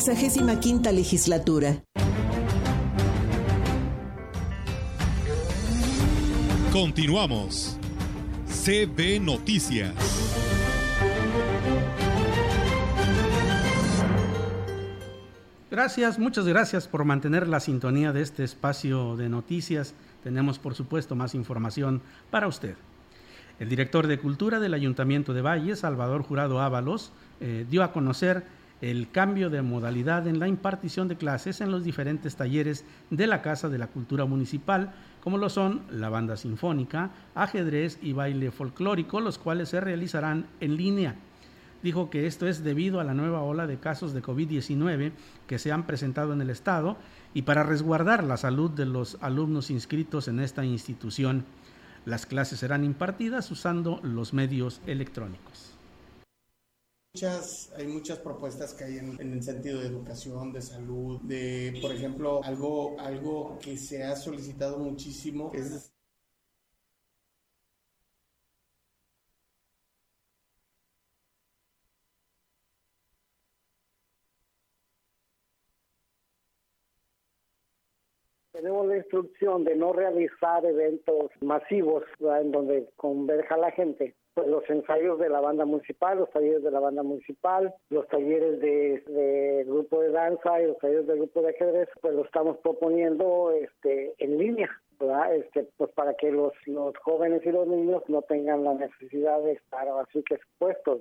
Sexagésima quinta legislatura. Continuamos. CB Noticias. Gracias, muchas gracias por mantener la sintonía de este espacio de noticias. Tenemos, por supuesto, más información para usted. El director de Cultura del Ayuntamiento de Valle, Salvador Jurado Ábalos, eh, dio a conocer el cambio de modalidad en la impartición de clases en los diferentes talleres de la Casa de la Cultura Municipal, como lo son la banda sinfónica, ajedrez y baile folclórico, los cuales se realizarán en línea. Dijo que esto es debido a la nueva ola de casos de COVID-19 que se han presentado en el Estado y para resguardar la salud de los alumnos inscritos en esta institución. Las clases serán impartidas usando los medios electrónicos. Muchas, hay muchas propuestas que hay en, el sentido de educación, de salud, de, por ejemplo, algo, algo que se ha solicitado muchísimo Tenemos la instrucción de no realizar eventos masivos en donde converja la gente los ensayos de la banda municipal, los talleres de la banda municipal, los talleres de, grupo de danza y los talleres del grupo de ajedrez, pues lo estamos proponiendo este en línea. ¿verdad? Este, pues para que los, los jóvenes y los niños no tengan la necesidad de estar así que expuestos.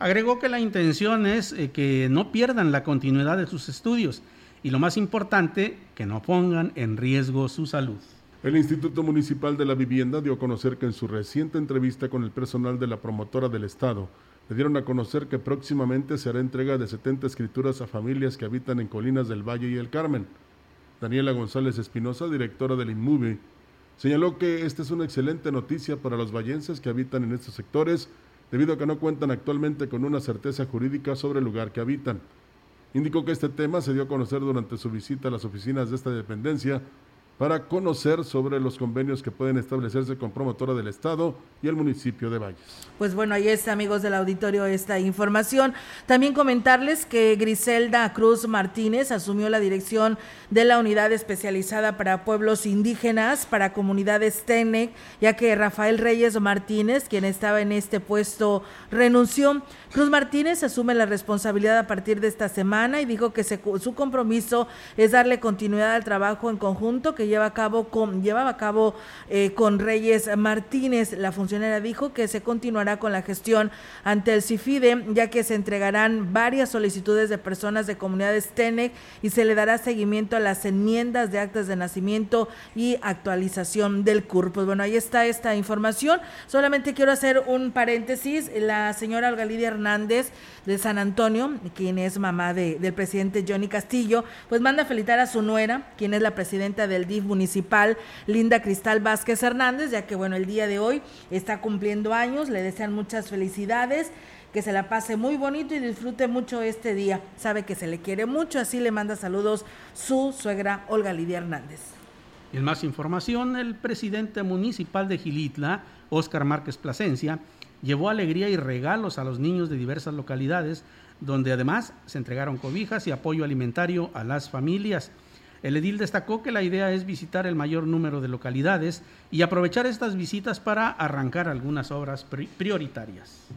Agregó que la intención es eh, que no pierdan la continuidad de sus estudios y lo más importante, que no pongan en riesgo su salud. El Instituto Municipal de la Vivienda dio a conocer que en su reciente entrevista con el personal de la promotora del Estado, le dieron a conocer que próximamente se hará entrega de 70 escrituras a familias que habitan en Colinas del Valle y el Carmen. Daniela González Espinosa, directora del INMUBI, señaló que esta es una excelente noticia para los vallenses que habitan en estos sectores, debido a que no cuentan actualmente con una certeza jurídica sobre el lugar que habitan. Indicó que este tema se dio a conocer durante su visita a las oficinas de esta dependencia para conocer sobre los convenios que pueden establecerse con promotora del Estado y el municipio de Valles. Pues bueno, ahí está, amigos del auditorio, esta información. También comentarles que Griselda Cruz Martínez asumió la dirección de la unidad especializada para pueblos indígenas, para comunidades TENEC, ya que Rafael Reyes Martínez, quien estaba en este puesto, renunció. Cruz Martínez asume la responsabilidad a partir de esta semana y dijo que su compromiso es darle continuidad al trabajo en conjunto que lleva a cabo con, llevaba a cabo eh, con Reyes Martínez. La funcionaria dijo que se continuará con la gestión ante el CIFIDE, ya que se entregarán varias solicitudes de personas de comunidades TENEC y se le dará seguimiento a las enmiendas de actas de nacimiento y actualización del CUR. Pues bueno, ahí está esta información. Solamente quiero hacer un paréntesis. La señora Olga Lidia Hernández de San Antonio, quien es mamá de, del presidente Johnny Castillo, pues manda a felicitar a su nuera, quien es la presidenta del Municipal, Linda Cristal Vázquez Hernández, ya que bueno, el día de hoy está cumpliendo años, le desean muchas felicidades que se la pase muy bonito y disfrute mucho este día. Sabe que se le quiere mucho, así le manda saludos su suegra Olga Lidia Hernández. En más información, el presidente municipal de Gilitla, Óscar Márquez Plasencia, llevó alegría y regalos a los niños de diversas localidades, donde además se entregaron cobijas y apoyo alimentario a las familias. El edil destacó que la idea es visitar el mayor número de localidades y aprovechar estas visitas para arrancar algunas obras prioritarias.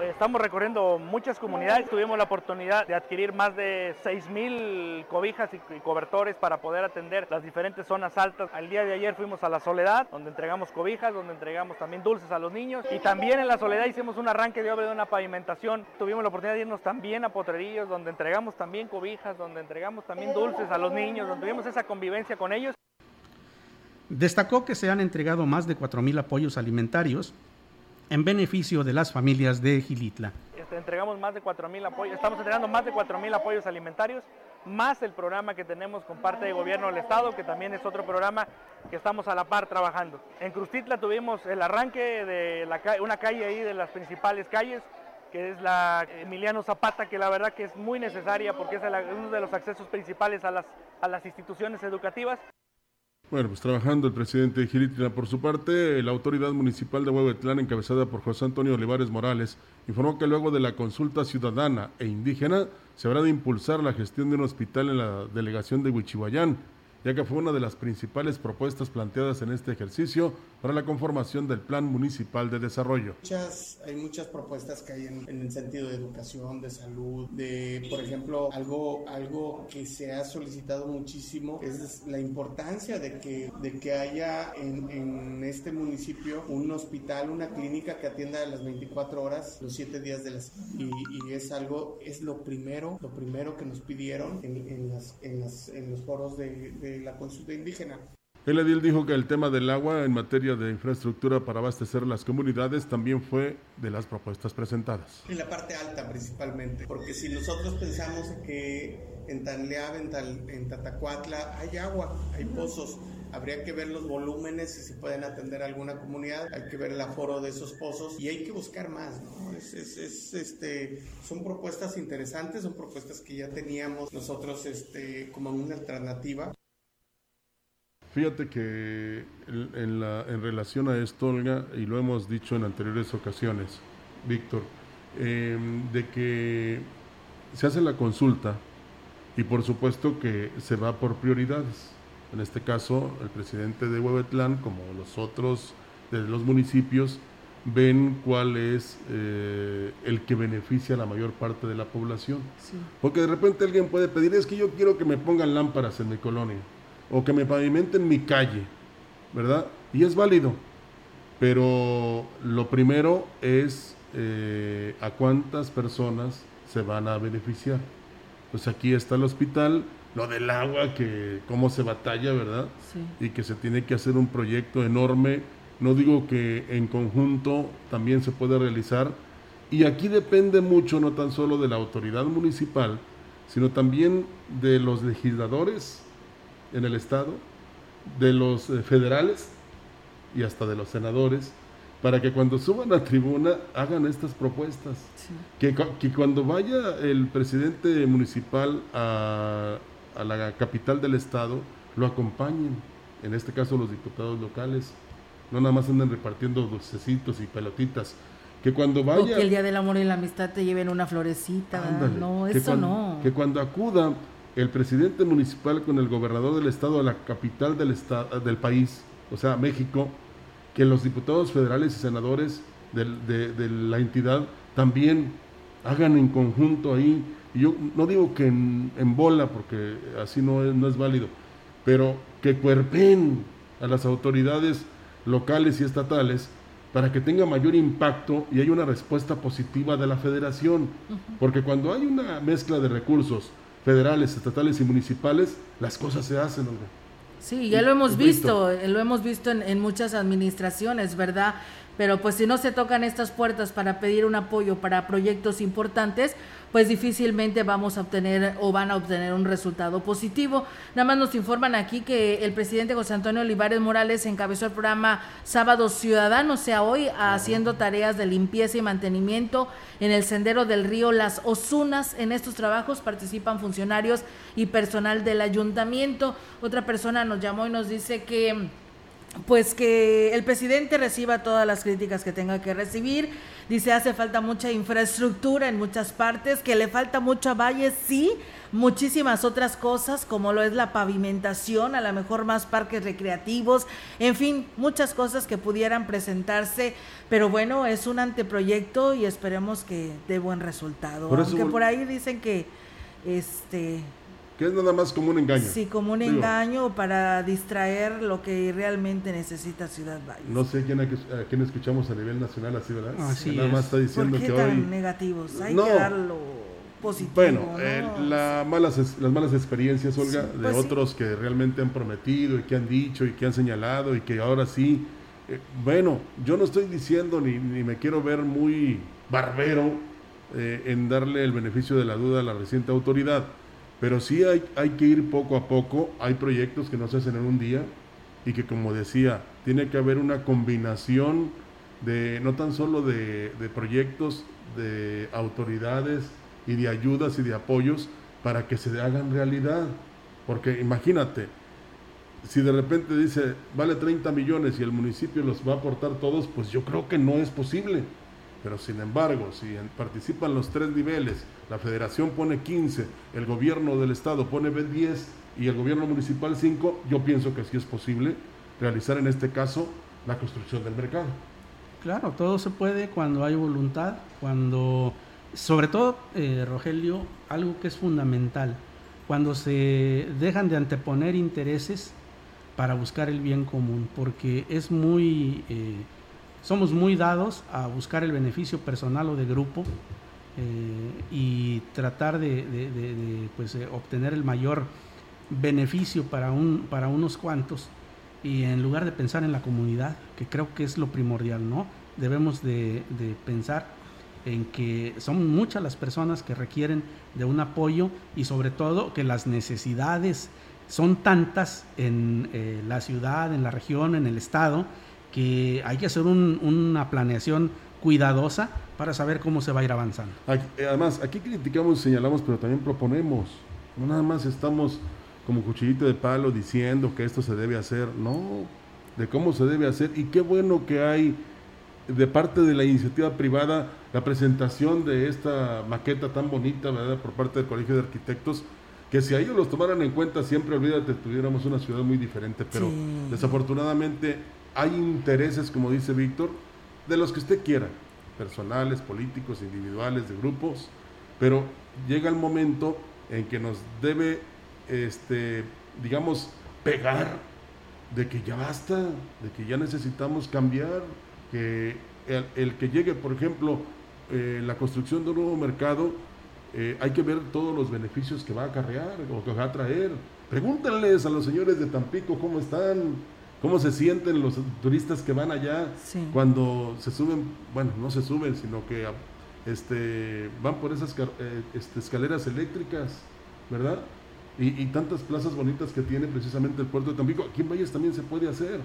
Estamos recorriendo muchas comunidades, tuvimos la oportunidad de adquirir más de 6.000 cobijas y cobertores para poder atender las diferentes zonas altas. Al día de ayer fuimos a La Soledad, donde entregamos cobijas, donde entregamos también dulces a los niños y también en La Soledad hicimos un arranque de obra de una pavimentación. Tuvimos la oportunidad de irnos también a Potrerillos, donde entregamos también cobijas, donde entregamos también dulces a los niños, donde tuvimos esa convivencia con ellos. Destacó que se han entregado más de 4.000 apoyos alimentarios en beneficio de las familias de Gilitla. Este, entregamos más de 4.000 apoyos, estamos entregando más de 4.000 apoyos alimentarios, más el programa que tenemos con parte del gobierno del estado, que también es otro programa que estamos a la par trabajando. En Crustitla tuvimos el arranque de una calle ahí de las principales calles, que es la Emiliano Zapata, que la verdad que es muy necesaria porque es uno de los accesos principales a las instituciones educativas. Bueno, pues trabajando el presidente de Gilitla. Por su parte, la autoridad municipal de Huehuetlán, encabezada por José Antonio Olivares Morales, informó que luego de la consulta ciudadana e indígena, se habrá de impulsar la gestión de un hospital en la delegación de Huichihuayán ya que fue una de las principales propuestas planteadas en este ejercicio para la conformación del Plan Municipal de Desarrollo. Muchas, hay muchas propuestas que hay en, el sentido de educación, de salud, de, por ejemplo, algo, algo que se ha solicitado muchísimo es la importancia de que, de que haya en, en este municipio un hospital, una clínica que atienda a las 24 horas, los 7 días de las... Y, y es algo, es lo primero, lo primero que nos pidieron en, en, las, en, las, en los foros de la consulta indígena. El edil dijo que el tema del agua en materia de infraestructura para abastecer las comunidades también fue de las propuestas presentadas. En la parte alta principalmente, porque si nosotros pensamos que en Tanleab, en, en Tatacuatla hay agua, hay pozos, habría que ver los volúmenes si se pueden atender a alguna comunidad, hay que ver el aforo de esos pozos y hay que buscar más. ¿no? Es, es, este, son propuestas interesantes, son propuestas que ya teníamos nosotros este, como una alternativa. Fíjate que en, la, en relación a esto, Olga, y lo hemos dicho en anteriores ocasiones, Víctor, em, de que se hace la consulta y por supuesto que se va por prioridades. En este caso, el presidente de Huehuetlán, como los otros de los municipios, ven cuál es eh, el que beneficia a la mayor parte de la población. Porque de repente alguien puede pedir, es que yo quiero que me pongan lámparas en mi colonia o que me pavimenten mi calle, ¿verdad? Y es válido, pero lo primero es eh, a cuántas personas se van a beneficiar. Pues aquí está el hospital, lo del agua, que cómo se batalla, ¿verdad? Sí. Y que se tiene que hacer un proyecto enorme. No digo que en conjunto también se puede realizar. Y aquí depende mucho no tan solo de la autoridad municipal, sino también de los legisladores en el Estado, de los eh, federales y hasta de los senadores, para que cuando suban a tribuna hagan estas propuestas. Que, que, cuando vaya el presidente municipal a, a, la capital del Estado, lo acompañen. En este caso los diputados locales, no nada más andan repartiendo dulcecitos y pelotitas, que cuando vaya... O que el Día del Amor y la Amistad te lleven una florecita, Ándale, no, eso cuando- no. Que cuando acuda el presidente municipal con el gobernador del estado a la capital del, esta- del país, o sea, México, que los diputados federales y senadores de, de la entidad también hagan en conjunto ahí. Y yo no digo que en, en bola, porque así no es, no es válido, pero que cuerpen a las autoridades locales y estatales para que tenga mayor impacto y haya una respuesta positiva de la federación. Porque cuando hay una mezcla de recursos federales, estatales y municipales, las cosas se hacen, Olga. Sí, ya lo hemos visto, eh, lo hemos visto en, en muchas administraciones, ¿verdad? Pero pues si no se tocan estas puertas para pedir un apoyo para proyectos importantes, pues difícilmente vamos a obtener o van a obtener un resultado positivo. Nada más nos informan aquí que el presidente José Antonio Olivares Morales encabezó el programa Sábados Ciudadanos, o sea, hoy haciendo tareas de limpieza y mantenimiento en el sendero del río Las Osunas. En estos trabajos participan funcionarios y personal del ayuntamiento. Otra persona nos llamó y nos dice que pues que el presidente reciba todas las críticas que tenga que recibir. Dice, hace falta mucha infraestructura en muchas partes, que le falta mucho a Valle, sí, muchísimas otras cosas, como lo es la pavimentación, a lo mejor más parques recreativos, en fin, muchas cosas que pudieran presentarse, pero bueno, es un anteproyecto y esperemos que dé buen resultado. Por Aunque por ahí dicen que, este, Que es nada más como un engaño. Sí, como un Digo, engaño para distraer lo que realmente necesita Ciudad Valle. No sé quién, a quién escuchamos a nivel nacional así, ¿verdad? Así Que nada más está ¿Por diciendo qué que tan hoy... negativos? Hay No. que darlo positivo. Bueno, ¿no? eh, la malas, es- las malas experiencias, Olga, Sí, de pues sí. otros que realmente han prometido y que han dicho y que han señalado y que ahora sí. eh, bueno, yo no estoy diciendo ni, ni me quiero ver muy barbero eh, en darle el beneficio de la duda a la reciente autoridad, pero sí hay, hay que ir poco a poco. Hay proyectos que no se hacen en un día y que, como decía, tiene que haber una combinación de no tan solo de, de proyectos, de autoridades y de ayudas y de apoyos para que se hagan realidad. Porque imagínate, si de repente dice vale 30 millones y el municipio los va a aportar todos, pues yo creo que no es posible. Pero sin embargo, si participan los tres niveles, la federación pone 15, el gobierno del estado pone 10 y el gobierno municipal 5, yo pienso que sí es posible realizar en este caso la construcción del mercado. Claro, todo se puede cuando hay voluntad, cuando, sobre todo, eh, Rogelio, algo que es fundamental, cuando se dejan de anteponer intereses para buscar el bien común, porque es muy, eh, somos muy dados a buscar el beneficio personal o de grupo eh, y tratar de, pues, eh, obtener el mayor beneficio para, un, para unos cuantos y en lugar de pensar en la comunidad, que creo que es lo primordial, ¿no? Debemos de, de pensar en que son muchas las personas que requieren de un apoyo y sobre todo que las necesidades son tantas en eh, la ciudad, en la región, en el estado, que hay que hacer un- una planeación cuidadosa para saber cómo se va a ir avanzando. Aquí- eh, Además, aquí criticamos, señalamos, pero también proponemos. No nada más estamos como cuchillito de palo diciendo que esto se debe hacer, no, de cómo se debe hacer. Y qué bueno que hay de parte de la iniciativa privada la presentación de esta maqueta tan bonita, ¿verdad? Por parte del Colegio de Arquitectos, que si a ellos los tomaran en cuenta, siempre, olvídate, tuviéramos una ciudad muy diferente. Pero Sí. desafortunadamente hay intereses, como dice Víctor, de los que usted quiera, personales, políticos, individuales, de grupos, pero llega el momento en que nos debe, este, digamos, pegar de que ya basta, de que ya necesitamos cambiar, que el, el que llegue, por ejemplo, eh, la construcción de un nuevo mercado, eh, hay que ver todos los beneficios que va a acarrear o que va a traer. Pregúntenles a los señores de Tampico cómo están, cómo se sienten los turistas que van allá Sí. cuando se suben, bueno, no se suben, sino que ah, este, van por esas eh, este, escaleras eléctricas, ¿verdad? Y, y tantas plazas bonitas que tiene precisamente el puerto de Tampico. Aquí en Valles también se puede hacer.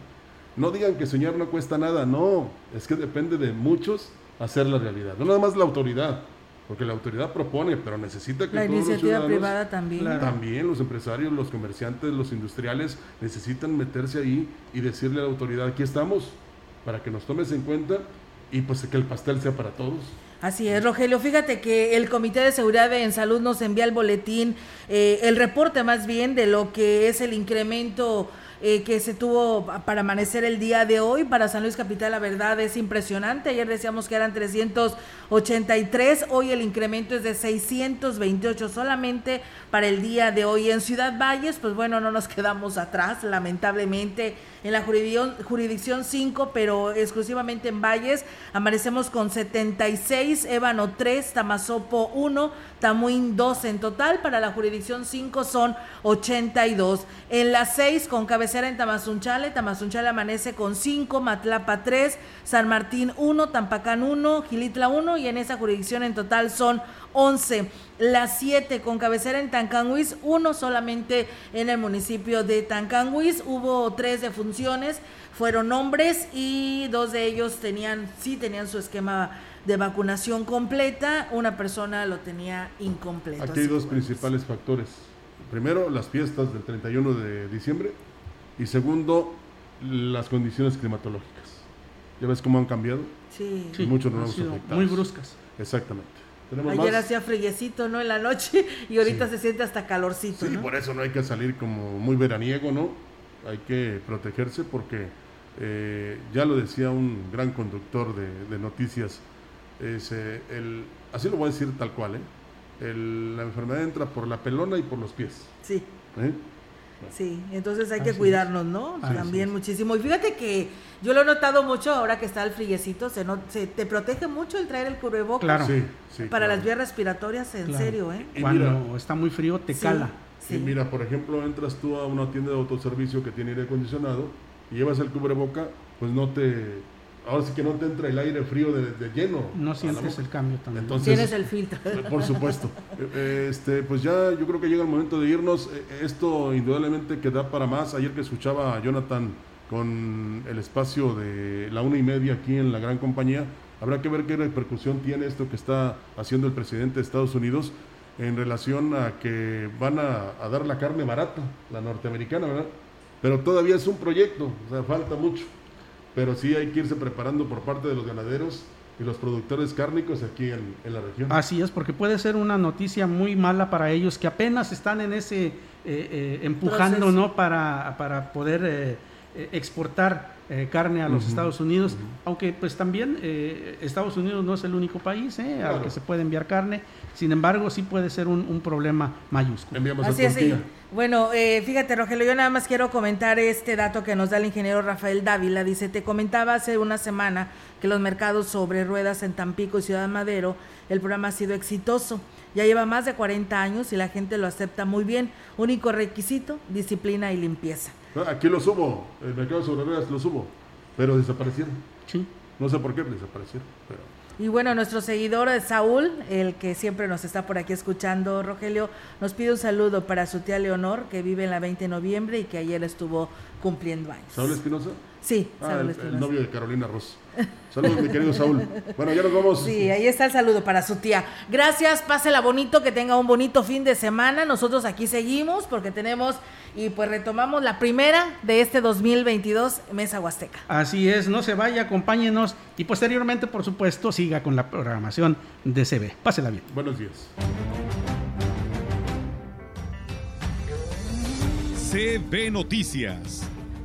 No digan que soñar no cuesta nada, no, es que depende de muchos hacer la realidad, no nada más la autoridad, Porque la autoridad propone, pero necesita que La todos iniciativa privada también. también los empresarios, los comerciantes, los industriales necesitan meterse ahí y decirle a la autoridad, aquí estamos, para que nos tomes en cuenta y pues que el pastel sea para todos. Así es, Rogelio. Fíjate que el Comité de Seguridad en Salud nos envía el boletín, eh, el reporte más bien de lo que es el incremento eh, que se tuvo para amanecer el día de hoy. Para San Luis Capital, la verdad es impresionante. Ayer decíamos que eran 383, hoy el incremento es de 628 solamente para el día de hoy. En Ciudad Valles, pues bueno, no nos quedamos atrás, lamentablemente, en la jurisdicción, jurisdicción 5, pero exclusivamente en Valles, amanecemos con 76, Ébano 3, Tamazopo 1, Tamuín 2 en total, para la jurisdicción 5 son 82. En la 6, con cabecera en Tamazunchale, Tamazunchale amanece con 5, Matlapa 3, San Martín 1, Tampacán 1, Gilitla 1 y en esa jurisdicción en total son 11. Las 7 con cabecera en Tancanhuiz, uno solamente en el municipio de Tancanhuiz. Hubo tres defunciones, fueron hombres y dos de ellos tenían, sí tenían su esquema de vacunación completa, una persona lo tenía incompleto. Aquí hay dos principales factores. Primero, las fiestas del 31 de diciembre y segundo, las condiciones climatológicas. ¿Ya ves cómo han cambiado? Sí. Y muchos han nuevos sido afectados. muy bruscas. Exactamente. Ayer más. hacía friecito, ¿no? En la noche y ahorita se siente hasta calorcito, Sí, ¿no? por eso no hay que salir como muy veraniego, ¿no? Hay que protegerse porque eh, ya lo decía un gran conductor de, de noticias, es, eh, el, así lo voy a decir tal cual, ¿eh? El- la enfermedad entra por la pelona y por los pies. Sí. ¿eh? Sí, entonces hay que cuidarnos, ¿no? Así También muchísimo. Y fíjate que yo lo he notado mucho ahora que está el friecito, se, no, se te protege mucho el traer el cubrebocas. Claro. Sí, sí, Para claro. las vías respiratorias, en Claro. serio, ¿eh? Y Cuando mira- está muy frío, te Sí. cala. Y mira, por ejemplo, entras tú a una tienda de autoservicio que tiene aire acondicionado y llevas el cubreboca, pues no te... Ahora sí que no te entra el aire frío de, de lleno. No sientes el cambio también. Entonces, Tienes el filtro. Por supuesto. Eh, Este, pues ya yo creo que llega el momento de irnos. Eh, Esto indudablemente que da para más. Ayer que escuchaba a Jonathan con el espacio de la una y media aquí en la gran compañía, habrá que ver qué repercusión tiene esto que está haciendo el presidente de Estados Unidos en relación a que van a, a dar la carne barata, la norteamericana, ¿verdad? Pero todavía es un proyecto, o sea, falta mucho. Pero sí hay que irse preparando por parte de los ganaderos y los productores cárnicos aquí en, en la región. Así es, porque puede ser una noticia muy mala para ellos que apenas están en ese eh, eh, empujando. ¿no? Para, para poder eh, exportar eh, carne a los Estados Unidos, aunque pues también eh, Estados Unidos no es el único país eh, al que se puede enviar carne, sin embargo sí puede ser un, un problema mayúsculo. Enviamos Así es, sí. Bueno, eh, fíjate, Rogelio, yo nada más quiero comentar este dato que nos da el ingeniero Rafael Dávila. Dice, te comentaba hace una semana que los mercados sobre ruedas en Tampico y Ciudad Madero, el programa ha sido exitoso. Ya lleva más de 40 años y la gente lo acepta muy bien. Único requisito, disciplina y limpieza. Aquí lo subo, el mercado sobre ruedas lo subo, pero desaparecieron. Sí. No sé por qué desaparecieron. Pero... Y bueno, nuestro seguidor Saúl, el que siempre nos está por aquí escuchando, Rogelio, nos pide un saludo para su tía Leonor, que vive en la 20 de noviembre y que ayer estuvo cumpliendo años. ¿Saúl Espinosa? Sí, Ah, Saúl el, el novio de Carolina Ross. Saludos, mi querido Saúl. Bueno, ya nos vamos. Sí, ahí está el saludo para su tía. Gracias, pásela bonito, que tenga un bonito fin de semana. Nosotros aquí seguimos porque tenemos y pues retomamos la primera de este 2022 Mesa Huasteca. Así es, no se vaya, acompáñenos y posteriormente, por supuesto, siga con la programación de CB. Pásela bien. Buenos días. CB Noticias,